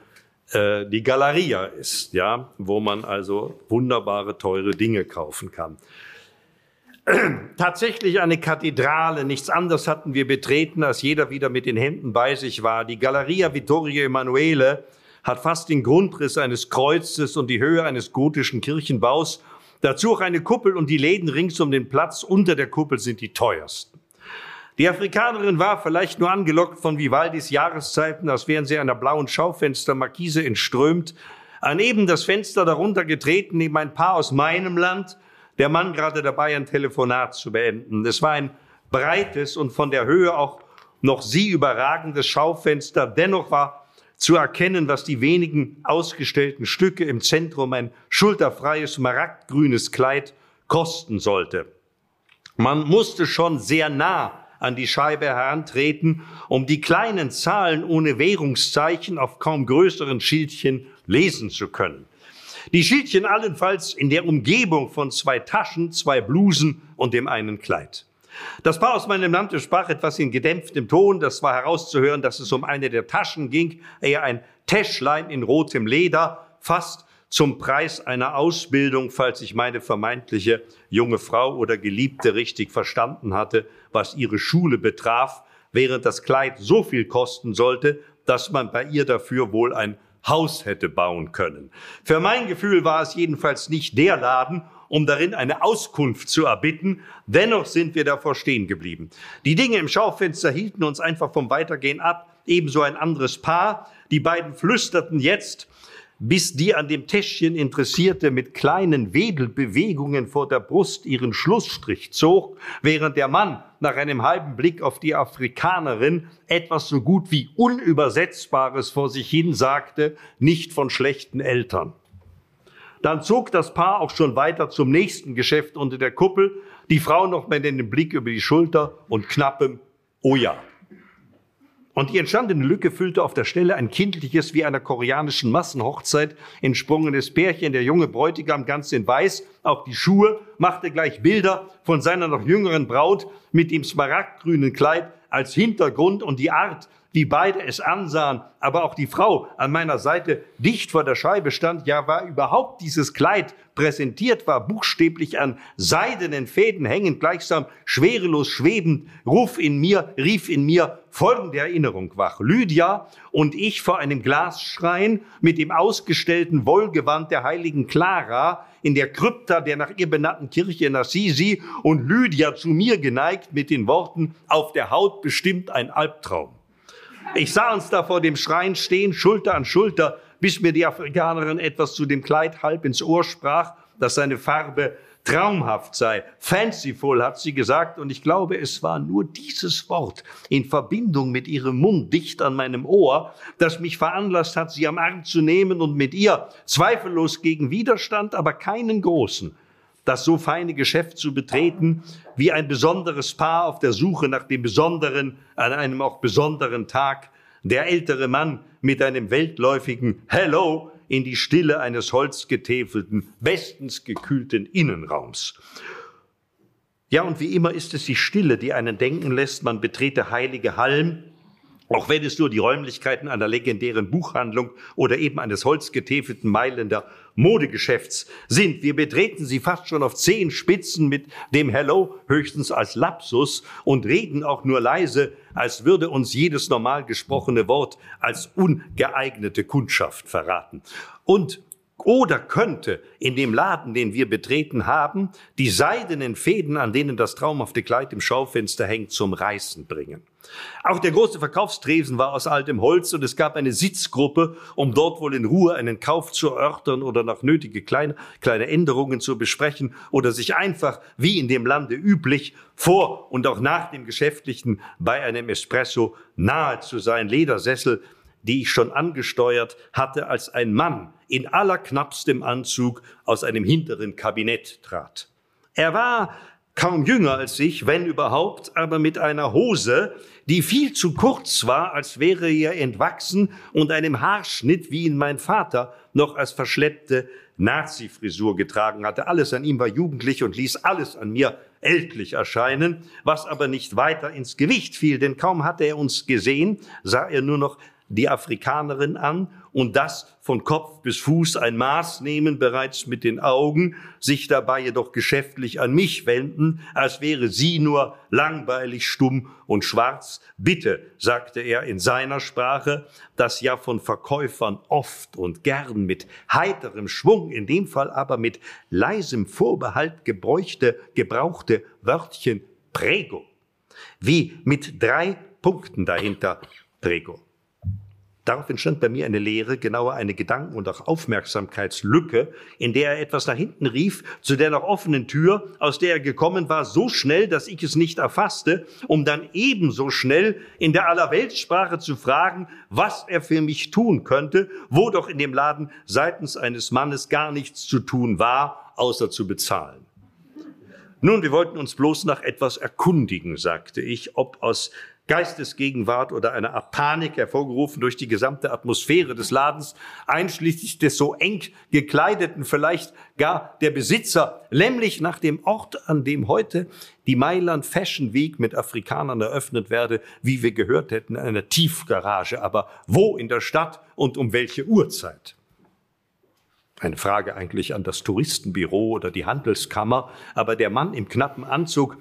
äh, die Galleria ist, ja, wo man also wunderbare, teure Dinge kaufen kann. [CLEARS THROAT] Tatsächlich eine Kathedrale, nichts anderes hatten wir betreten, als jeder wieder mit den Händen bei sich war. Die Galleria Vittorio Emanuele hat fast den Grundriss eines Kreuzes und die Höhe eines gotischen Kirchenbaus. Dazu auch eine Kuppel und die Läden rings um den Platz unter der Kuppel sind die teuersten. Die Afrikanerin war vielleicht nur angelockt von Vivaldis Jahreszeiten, als wären sie einer blauen Schaufenstermarkise entströmt, an eben das Fenster darunter getreten, neben ein Paar aus meinem Land, der Mann gerade dabei, ein Telefonat zu beenden. Es war ein breites und von der Höhe auch noch sie überragendes Schaufenster. Dennoch war zu erkennen, was die wenigen ausgestellten Stücke im Zentrum ein schulterfreies maragdgrünes Kleid kosten sollte. Man musste schon sehr nah an die Scheibe herantreten, um die kleinen Zahlen ohne Währungszeichen auf kaum größeren Schildchen lesen zu können. Die Schildchen allenfalls in der Umgebung von zwei Taschen, zwei Blusen und dem einen Kleid. Das Paar aus meinem Land sprach etwas in gedämpftem Ton. Das war herauszuhören, dass es um eine der Taschen ging, eher ein Täschlein in rotem Leder, fast zum Preis einer Ausbildung, falls ich meine vermeintliche junge Frau oder Geliebte richtig verstanden hatte, was ihre Schule betraf, während das Kleid so viel kosten sollte, dass man bei ihr dafür wohl ein Haus hätte bauen können. Für mein Gefühl war es jedenfalls nicht der Laden, um darin eine Auskunft zu erbitten. Dennoch sind wir davor stehen geblieben. Die Dinge im Schaufenster hielten uns einfach vom Weitergehen ab. Ebenso ein anderes Paar. Die beiden flüsterten jetzt, bis die an dem Täschchen Interessierte mit kleinen Wedelbewegungen vor der Brust ihren Schlussstrich zog, während der Mann nach einem halben Blick auf die Afrikanerin etwas so gut wie Unübersetzbares vor sich hin sagte, nicht von schlechten Eltern. Dann zog das Paar auch schon weiter zum nächsten Geschäft unter der Kuppel, die Frau noch mit den Blick über die Schulter und knappem Oh ja. Und die entstandene Lücke füllte auf der Stelle ein kindliches, wie einer koreanischen Massenhochzeit entsprungenes Pärchen, der junge Bräutigam ganz in weiß, auch die Schuhe, machte gleich Bilder von seiner noch jüngeren Braut mit dem smaragdgrünen Kleid als Hintergrund und die Art, wie beide es ansahen, aber auch die Frau an meiner Seite dicht vor der Scheibe stand, ja war überhaupt dieses Kleid präsentiert war, buchstäblich an seidenen Fäden hängend, gleichsam schwerelos schwebend, ruf in mir, rief in mir folgende Erinnerung wach. Lydia und ich vor einem Glasschrein mit dem ausgestellten Wollgewand der heiligen Clara in der Krypta der nach ihr benannten Kirche in Assisi und Lydia zu mir geneigt mit den Worten, auf der Haut bestimmt ein Albtraum. Ich sah uns da vor dem Schrein stehen, Schulter an Schulter, bis mir die Afrikanerin etwas zu dem Kleid halb ins Ohr sprach, dass seine Farbe traumhaft sei. Fanciful, hat sie gesagt, und ich glaube, es war nur dieses Wort in Verbindung mit ihrem Mund dicht an meinem Ohr, das mich veranlasst hat, sie am Arm zu nehmen und mit ihr zweifellos gegen Widerstand, aber keinen großen, das so feine Geschäft zu betreten, wie ein besonderes Paar auf der Suche nach dem Besonderen an einem auch besonderen Tag, der ältere Mann mit einem weltläufigen Hello in die Stille eines holzgetäfelten, bestens gekühlten Innenraums. Ja, und wie immer ist es die Stille, die einen denken lässt, man betrete heilige Hallen, auch wenn es nur die Räumlichkeiten einer legendären Buchhandlung oder eben eines holzgetäfelten Mailänder Modegeschäfts sind. Wir betreten sie fast schon auf zehn Spitzen mit dem Hello höchstens als Lapsus und reden auch nur leise, als würde uns jedes normal gesprochene Wort als ungeeignete Kundschaft verraten. Und oder könnte in dem Laden, den wir betreten haben, die seidenen Fäden, an denen das traumhafte Kleid im Schaufenster hängt, zum Reißen bringen. Auch der große Verkaufstresen war aus altem Holz und es gab eine Sitzgruppe, um dort wohl in Ruhe einen Kauf zu erörtern oder noch nötige kleine, kleine Änderungen zu besprechen oder sich einfach, wie in dem Lande üblich, vor und auch nach dem Geschäftlichen bei einem Espresso nahe zu sein. Ledersessel, die ich schon angesteuert hatte, als ein Mann in allerknappstem Anzug aus einem hinteren Kabinett trat. Er war kaum jünger als ich, wenn überhaupt, aber mit einer Hose, die viel zu kurz war, als wäre er entwachsen und einem Haarschnitt, wie ihn mein Vater noch als verschleppte Nazi-Frisur getragen hatte. Alles an ihm war jugendlich und ließ alles an mir ältlich erscheinen, was aber nicht weiter ins Gewicht fiel, denn kaum hatte er uns gesehen, sah er nur noch die Afrikanerin an und das von Kopf bis Fuß ein Maß nehmen, bereits mit den Augen, sich dabei jedoch geschäftlich an mich wenden, als wäre sie nur langweilig, stumm und schwarz. Bitte, sagte er in seiner Sprache, das ja von Verkäufern oft und gern mit heiterem Schwung, in dem Fall aber mit leisem Vorbehalt gebräuchte, gebrauchte Wörtchen Prego, wie mit drei Punkten dahinter Prego. Darauf entstand bei mir eine Lehre, genauer eine Gedanken- und auch Aufmerksamkeitslücke, in der er etwas nach hinten rief, zu der noch offenen Tür, aus der er gekommen war, so schnell, dass ich es nicht erfasste, um dann ebenso schnell in der Allerweltssprache zu fragen, was er für mich tun könnte, wo doch in dem Laden seitens eines Mannes gar nichts zu tun war, außer zu bezahlen. Nun, wir wollten uns bloß nach etwas erkundigen, sagte ich, ob aus Geistesgegenwart oder eine Art Panik hervorgerufen durch die gesamte Atmosphäre des Ladens, einschließlich des so eng gekleideten, vielleicht gar der Besitzer, nämlich nach dem Ort, an dem heute die Mailand Fashion Week mit Afrikanern eröffnet werde, wie wir gehört hätten, in einer Tiefgarage. Aber wo in der Stadt und um welche Uhrzeit? Eine Frage eigentlich an das Touristenbüro oder die Handelskammer, aber der Mann im knappen Anzug,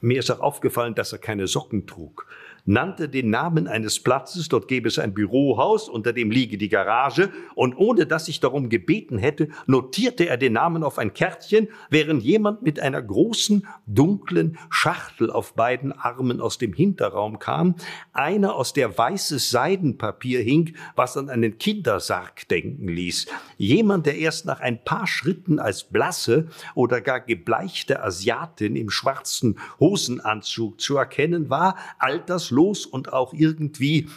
mir ist auch aufgefallen, dass er keine Socken trug nannte den Namen eines Platzes, dort gäbe es ein Bürohaus, unter dem liege die Garage, und ohne dass ich darum gebeten hätte, notierte er den Namen auf ein Kärtchen, während jemand mit einer großen, dunklen Schachtel auf beiden Armen aus dem Hinterraum kam, einer aus der weißes Seidenpapier hing, was an einen Kindersarg denken ließ. Jemand, der erst nach ein paar Schritten als blasse oder gar gebleichte Asiatin im schwarzen Hosenanzug zu erkennen war, alterslos geschlechtslos und auch irgendwie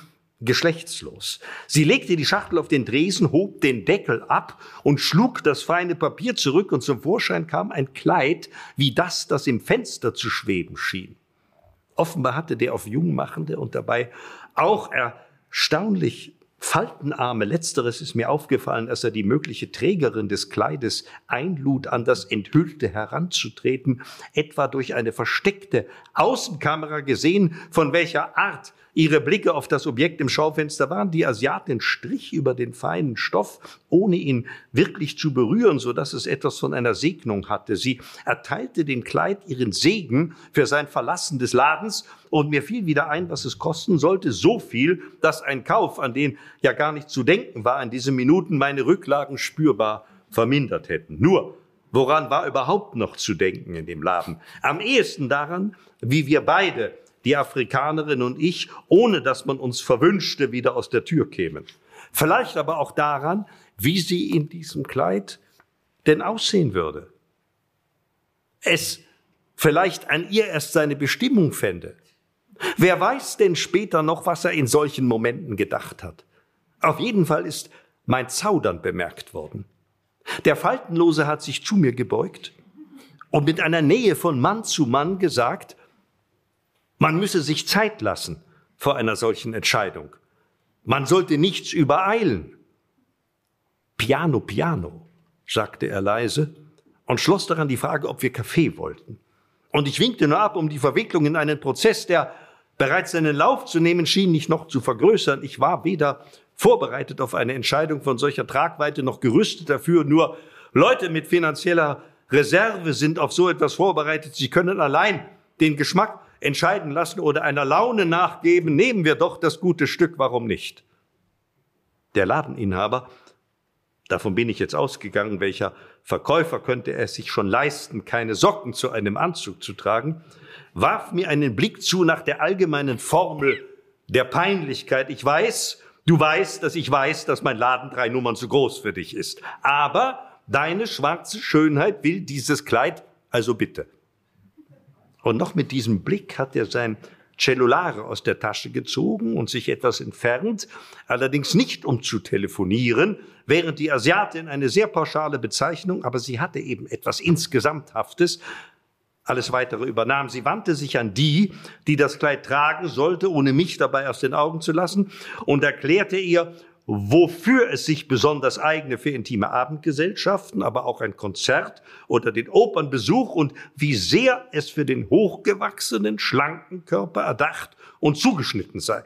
geschlechtslos. Sie legte die Schachtel auf den Dresen, hob den Deckel ab und schlug das feine Papier zurück und zum Vorschein kam ein Kleid wie das, das im Fenster zu schweben schien. Offenbar hatte der auf Jungmachende und dabei auch erstaunlich Faltenarme, letzteres ist mir aufgefallen, als er die mögliche Trägerin des Kleides einlud, an das Enthüllte heranzutreten, etwa durch eine versteckte Außenkamera gesehen, von welcher Art ihre Blicke auf das Objekt im Schaufenster waren. Die Asiatin strich über den feinen Stoff, ohne ihn wirklich zu berühren, so dass es etwas von einer Segnung hatte. Sie erteilte dem Kleid ihren Segen für sein Verlassen des Ladens und mir fiel wieder ein, was es kosten sollte. So viel, dass ein Kauf, an den ja gar nicht zu denken war, in diesen Minuten meine Rücklagen spürbar vermindert hätten. Nur, woran war überhaupt noch zu denken in dem Laden? Am ehesten daran, wie wir beide, die Afrikanerin und ich, ohne dass man uns verwünschte, wieder aus der Tür kämen. Vielleicht aber auch daran, wie sie in diesem Kleid denn aussehen würde. Es vielleicht an ihr erst seine Bestimmung fände. Wer weiß denn später noch, was er in solchen Momenten gedacht hat? Auf jeden Fall ist mein Zaudern bemerkt worden. Der Faltenlose hat sich zu mir gebeugt und mit einer Nähe von Mann zu Mann gesagt, man müsse sich Zeit lassen vor einer solchen Entscheidung. Man sollte nichts übereilen. Piano, piano, sagte er leise und schloss daran die Frage, ob wir Kaffee wollten. Und ich winkte nur ab, um die Verwicklung in einen Prozess, der bereits seinen Lauf zu nehmen schien, nicht noch zu vergrößern. Ich war weder vorbereitet auf eine Entscheidung von solcher Tragweite noch gerüstet dafür. Nur Leute mit finanzieller Reserve sind auf so etwas vorbereitet. Sie können allein den Geschmack entscheiden lassen oder einer Laune nachgeben. Nehmen wir doch das gute Stück, warum nicht? Der Ladeninhaber, davon bin ich jetzt ausgegangen, welcher Verkäufer könnte es sich schon leisten, keine Socken zu einem Anzug zu tragen, warf mir einen Blick zu nach der allgemeinen Formel der Peinlichkeit. Ich weiß, du weißt, dass ich weiß, dass mein Laden drei Nummern zu groß für dich ist. Aber deine schwarze Schönheit will dieses Kleid, also bitte. Und noch mit diesem Blick hat er sein Cellulare aus der Tasche gezogen und sich etwas entfernt, allerdings nicht um zu telefonieren, während die Asiatin eine sehr pauschale Bezeichnung, aber sie hatte eben etwas Insgesamthaftes, alles weitere übernahm. Sie wandte sich an die, die das Kleid tragen sollte, ohne mich dabei aus den Augen zu lassen, und erklärte ihr, wofür es sich besonders eigne für intime Abendgesellschaften, aber auch ein Konzert oder den Opernbesuch und wie sehr es für den hochgewachsenen, schlanken Körper erdacht und zugeschnitten sei.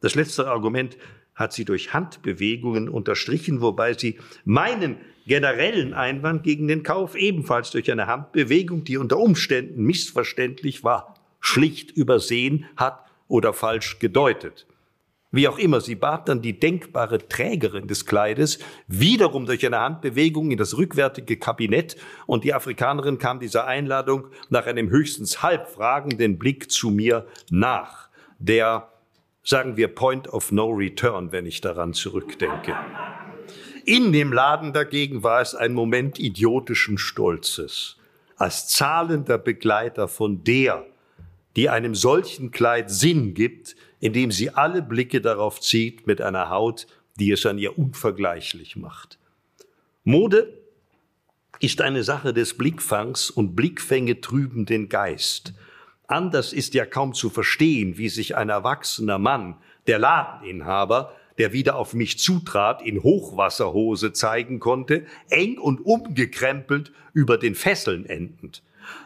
Das letzte Argument hat sie durch Handbewegungen unterstrichen, wobei sie meinen generellen Einwand gegen den Kauf ebenfalls durch eine Handbewegung, die unter Umständen missverständlich war, schlicht übersehen hat oder falsch gedeutet. Wie auch immer, sie bat dann die denkbare Trägerin des Kleides wiederum durch eine Handbewegung in das rückwärtige Kabinett und die Afrikanerin kam dieser Einladung nach einem höchstens halb fragenden Blick zu mir nach. Der, sagen wir, Point of No Return, wenn ich daran zurückdenke. In dem Laden dagegen war es ein Moment idiotischen Stolzes. Als zahlender Begleiter von der, die einem solchen Kleid Sinn gibt, indem sie alle Blicke darauf zieht mit einer Haut, die es an ihr unvergleichlich macht. Mode ist eine Sache des Blickfangs und Blickfänge trüben den Geist. Anders ist ja kaum zu verstehen, wie sich ein erwachsener Mann, der Ladeninhaber, der wieder auf mich zutrat, in Hochwasserhose zeigen konnte, eng und umgekrempelt über den Fesseln endend.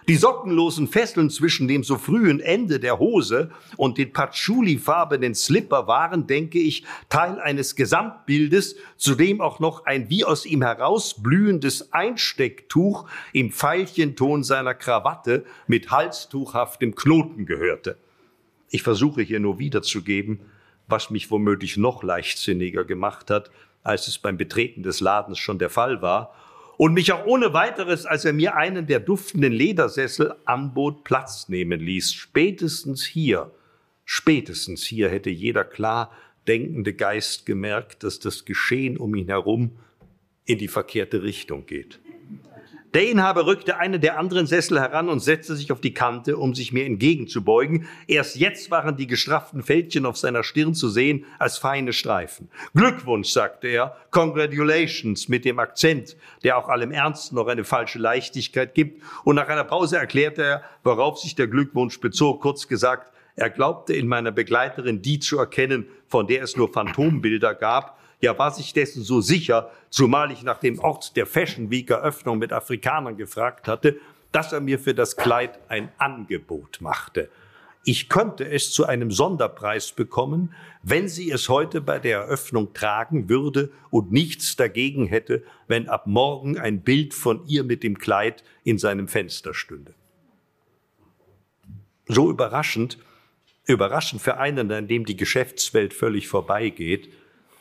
Die sockenlosen Fesseln zwischen dem so frühen Ende der Hose und den patchouli-farbenen Slipper waren, denke ich, Teil eines Gesamtbildes, zu dem auch noch ein wie aus ihm herausblühendes Einstecktuch im Pfeilchenton seiner Krawatte mit halstuchhaftem Knoten gehörte. Ich versuche hier nur wiederzugeben, was mich womöglich noch leichtsinniger gemacht hat, als es beim Betreten des Ladens schon der Fall war, und mich auch ohne weiteres, als er mir einen der duftenden Ledersessel anbot, Platz nehmen ließ. Spätestens hier, spätestens hier hätte jeder klar denkende Geist gemerkt, dass das Geschehen um ihn herum in die verkehrte Richtung geht. Der Inhaber rückte einen der anderen Sessel heran und setzte sich auf die Kante, um sich mir entgegenzubeugen. Erst jetzt waren die gestrafften Fältchen auf seiner Stirn zu sehen als feine Streifen. Glückwunsch, sagte er, Congratulations mit dem Akzent, der auch allem Ernst noch eine falsche Leichtigkeit gibt. Und nach einer Pause erklärte er, worauf sich der Glückwunsch bezog. Kurz gesagt, Er glaubte in meiner Begleiterin die zu erkennen, von der es nur Phantombilder gab. Ja, war sich dessen so sicher, zumal ich nach dem Ort der Fashion Week Eröffnung mit Afrikanern gefragt hatte, dass er mir für das Kleid ein Angebot machte. Ich könnte es zu einem Sonderpreis bekommen, wenn sie es heute bei der Eröffnung tragen würde und nichts dagegen hätte, wenn ab morgen ein Bild von ihr mit dem Kleid in seinem Fenster stünde. So überraschend, überraschend für einen, an dem die Geschäftswelt völlig vorbeigeht,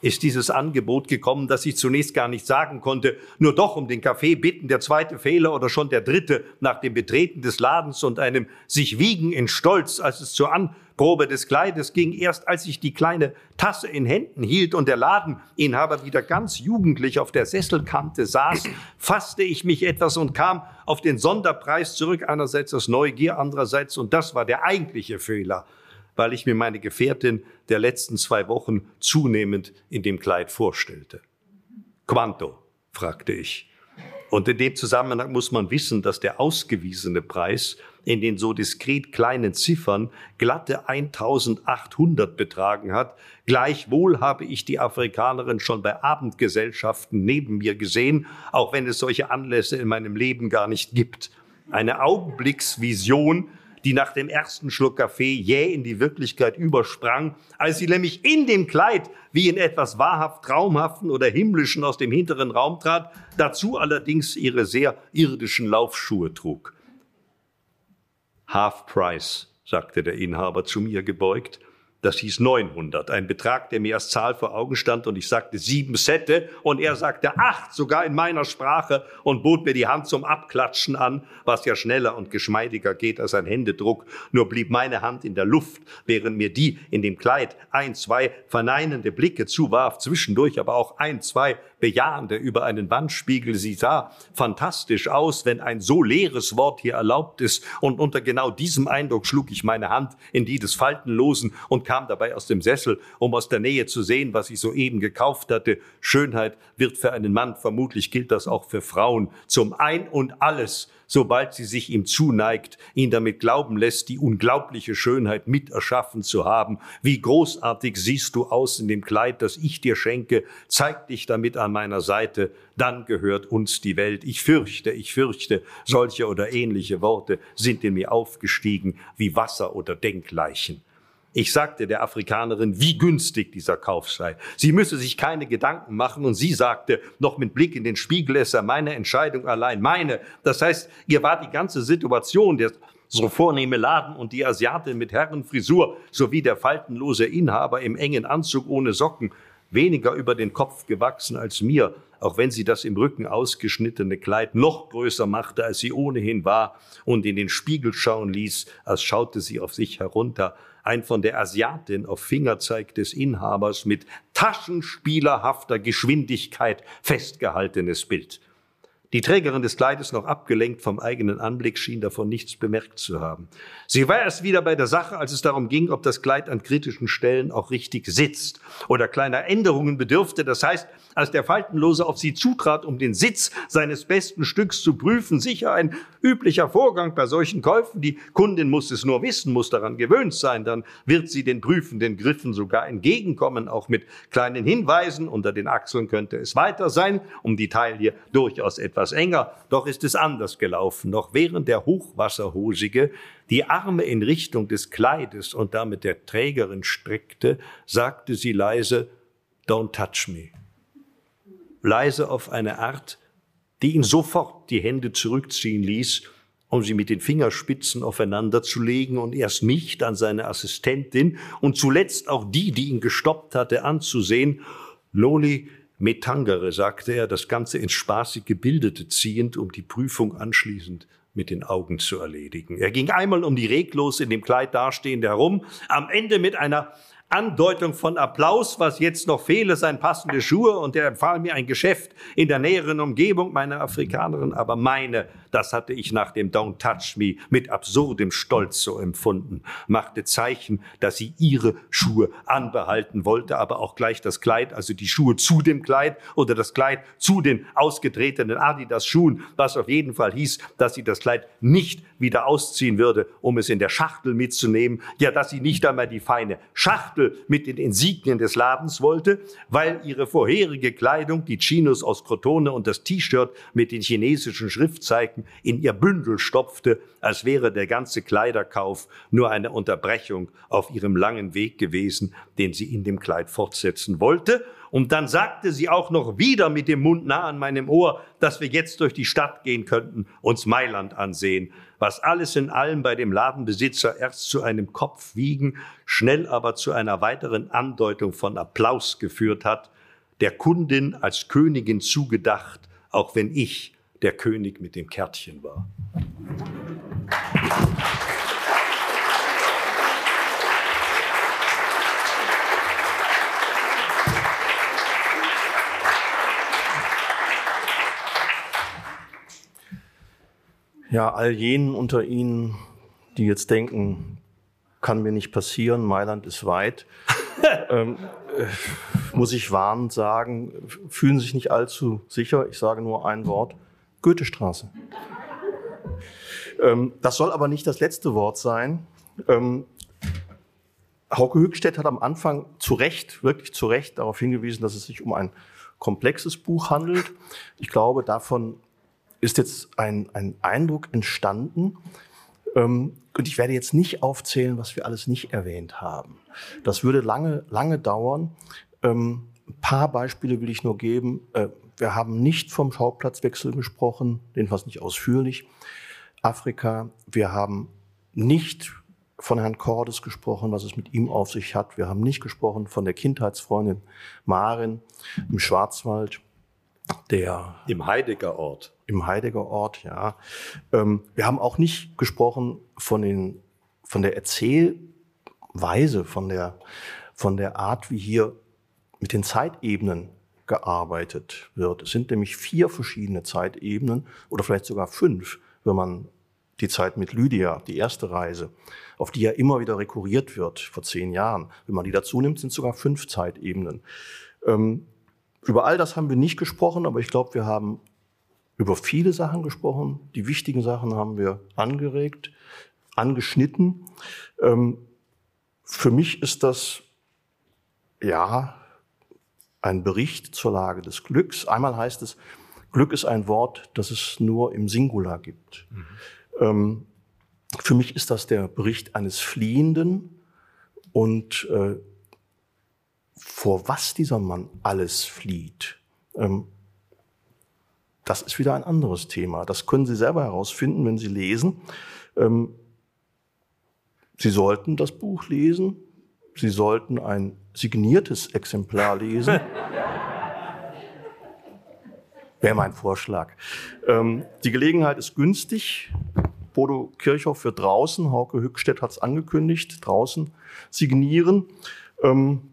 ist dieses Angebot gekommen, dass ich zunächst gar nicht sagen konnte, nur doch um den Kaffee bitten, der zweite Fehler oder schon der dritte nach dem Betreten des Ladens und einem sich wiegen in Stolz, als es zur Anprobe des Kleides ging, erst als ich die kleine Tasse in Händen hielt und der Ladeninhaber wieder ganz jugendlich auf der Sesselkante saß, fasste ich mich etwas und kam auf den Sonderpreis zurück, einerseits aus Neugier, andererseits, und das war der eigentliche Fehler, weil ich mir meine Gefährtin der letzten zwei Wochen zunehmend in dem Kleid vorstellte. Quanto? fragte ich. Und in dem Zusammenhang muss man wissen, dass der ausgewiesene Preis in den so diskret kleinen Ziffern glatte 1800 betragen hat. Gleichwohl habe ich die Afrikanerin schon bei Abendgesellschaften neben mir gesehen, auch wenn es solche Anlässe in meinem Leben gar nicht gibt. Eine Augenblicksvision, die nach dem ersten Schluck Kaffee jäh in die Wirklichkeit übersprang, als sie nämlich in dem Kleid wie in etwas wahrhaft Traumhaften oder Himmlischen aus dem hinteren Raum trat, dazu allerdings ihre sehr irdischen Laufschuhe trug. Half Price, sagte der Inhaber zu mir gebeugt, das hieß 900, ein Betrag, der mir als Zahl vor Augen stand und ich sagte sieben Sette und er sagte acht, sogar in meiner Sprache und bot mir die Hand zum Abklatschen an, was ja schneller und geschmeidiger geht als ein Händedruck. Nur blieb meine Hand in der Luft, während mir die in dem Kleid ein, zwei verneinende Blicke zuwarf, zwischendurch aber auch ein, zwei bejahende über einen Wandspiegel. Sie sah fantastisch aus, wenn ein so leeres Wort hier erlaubt ist und unter genau diesem Eindruck schlug ich meine Hand in die des Faltenlosen und kam dabei aus dem Sessel, um aus der Nähe zu sehen, was ich soeben gekauft hatte. Schönheit wird für einen Mann, vermutlich gilt das auch für Frauen, zum Ein und alles, sobald sie sich ihm zuneigt, ihn damit glauben lässt, die unglaubliche Schönheit mit erschaffen zu haben. Wie großartig siehst du aus in dem Kleid, das ich dir schenke, zeig dich damit an meiner Seite, dann gehört uns die Welt. Ich fürchte, ich fürchte, solche oder ähnliche Worte sind in mir aufgestiegen wie Wasser oder Denkleichen. Ich sagte der Afrikanerin, wie günstig dieser Kauf sei. Sie müsse sich keine Gedanken machen und sie sagte, noch mit Blick in den Spiegel, es sei meine Entscheidung allein, meine. Das heißt, ihr war die ganze Situation, der so vornehme Laden und die Asiatin mit Herrenfrisur sowie der faltenlose Inhaber im engen Anzug ohne Socken weniger über den Kopf gewachsen als mir, auch wenn sie das im Rücken ausgeschnittene Kleid noch größer machte, als sie ohnehin war und in den Spiegel schauen ließ, als schaute sie auf sich herunter ein von der Asiatin auf Fingerzeig des Inhabers mit taschenspielerhafter Geschwindigkeit festgehaltenes Bild. Die Trägerin des Kleides, noch abgelenkt vom eigenen Anblick, schien davon nichts bemerkt zu haben. Sie war erst wieder bei der Sache, als es darum ging, ob das Kleid an kritischen Stellen auch richtig sitzt oder kleiner Änderungen bedürfte. Das heißt, als der Faltenlose auf sie zutrat, um den Sitz seines besten Stücks zu prüfen, sicher ein üblicher Vorgang bei solchen Käufen. Die Kundin muss es nur wissen, muss daran gewöhnt sein. Dann wird sie den prüfenden Griffen sogar entgegenkommen, auch mit kleinen Hinweisen. Unter den Achseln könnte es weiter sein, um die Taille durchaus etwas etwas enger, doch ist es anders gelaufen. Noch während der Hochwasserhosige die Arme in Richtung des Kleides und damit der Trägerin streckte, sagte sie leise, Don't touch me. Leise auf eine Art, die ihn sofort die Hände zurückziehen ließ, um sie mit den Fingerspitzen aufeinander zu legen und erst mich, dann seine Assistentin und zuletzt auch die, die ihn gestoppt hatte, anzusehen. Loli, Metangere, sagte er, das Ganze ins spaßig Gebildete ziehend, um die Prüfung anschließend mit den Augen zu erledigen. Er ging einmal um die reglos in dem Kleid dastehende herum, am Ende mit einer Andeutung von Applaus, was jetzt noch fehle, seien passende Schuhe und er empfahl mir ein Geschäft in der näheren Umgebung meiner Afrikanerin, aber meine, das hatte ich nach dem Don't Touch Me mit absurdem Stolz so empfunden, machte Zeichen, dass sie ihre Schuhe anbehalten wollte, aber auch gleich das Kleid, also die Schuhe zu dem Kleid oder das Kleid zu den ausgetretenen Adidas-Schuhen, was auf jeden Fall hieß, dass sie das Kleid nicht wieder ausziehen würde, um es in der Schachtel mitzunehmen, ja, dass sie nicht einmal die feine Schachtel Schachtel mit den Insignien des Ladens wollte, weil ihre vorherige Kleidung, die Chinos aus Crotone und das T-Shirt mit den chinesischen Schriftzeichen in ihr Bündel stopfte, als wäre der ganze Kleiderkauf nur eine Unterbrechung auf ihrem langen Weg gewesen, den sie in dem Kleid fortsetzen wollte. Und dann sagte sie auch noch wieder mit dem Mund nah an meinem Ohr, dass wir jetzt durch die Stadt gehen könnten, uns Mailand ansehen, was alles in allem bei dem Ladenbesitzer erst zu einem Kopfwiegen, schnell aber zu einer weiteren Andeutung von Applaus geführt hat, der Kundin als Königin zugedacht, auch wenn ich der König mit dem Kärtchen war. Ja, all jenen unter Ihnen, die jetzt denken, kann mir nicht passieren, Mailand ist weit, [LAUGHS] ähm, äh, muss ich warnend sagen, fühlen sich nicht allzu sicher. Ich sage nur ein Wort, Goethestraße. Ähm, das soll aber nicht das letzte Wort sein. Ähm, Hauke Höchstedt hat am Anfang zu Recht, wirklich zu Recht darauf hingewiesen, dass es sich um ein komplexes Buch handelt. Ich glaube, davon ist jetzt ein, ein Eindruck entstanden. Ähm, und ich werde jetzt nicht aufzählen, was wir alles nicht erwähnt haben. Das würde lange, lange dauern. Ähm, ein paar Beispiele will ich nur geben. Äh, wir haben nicht vom Schauplatzwechsel gesprochen, jedenfalls nicht ausführlich. Afrika, wir haben nicht von Herrn Cordes gesprochen, was es mit ihm auf sich hat. Wir haben nicht gesprochen von der Kindheitsfreundin Marin im Schwarzwald der im Heidegger Ort. Im Heidegger Ort, ja. Ähm, wir haben auch nicht gesprochen von den von der Erzählweise, von der von der Art, wie hier mit den Zeitebenen gearbeitet wird. Es sind nämlich vier verschiedene Zeitebenen oder vielleicht sogar fünf, wenn man die Zeit mit Lydia, die erste Reise, auf die ja immer wieder rekurriert wird vor zehn Jahren. Wenn man die dazu nimmt, sind sogar fünf Zeitebenen. Ähm, über all das haben wir nicht gesprochen, aber ich glaube, wir haben über viele Sachen gesprochen. Die wichtigen Sachen haben wir angeregt, angeschnitten. Ähm, für mich ist das ja ein Bericht zur Lage des Glücks. Einmal heißt es, Glück ist ein Wort, das es nur im Singular gibt. Mhm. Ähm, für mich ist das der Bericht eines Fliehenden und äh, vor was dieser Mann alles flieht, ähm, das ist wieder ein anderes Thema. Das können Sie selber herausfinden, wenn Sie lesen. Ähm, Sie sollten das Buch lesen. Sie sollten ein signiertes Exemplar lesen. [LAUGHS] Wäre mein Vorschlag. Ähm, die Gelegenheit ist günstig. Bodo Kirchhoff für draußen, Hauke Hückstedt hat es angekündigt, draußen signieren. Ähm,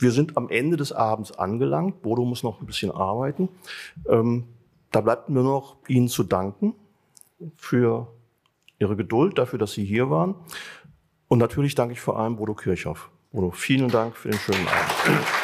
wir sind am Ende des Abends angelangt. Bodo muss noch ein bisschen arbeiten. Ähm, da bleibt mir noch Ihnen zu danken für Ihre Geduld, dafür, dass Sie hier waren. Und natürlich danke ich vor allem Bodo Kirchhoff. Bodo, vielen Dank für den schönen Abend.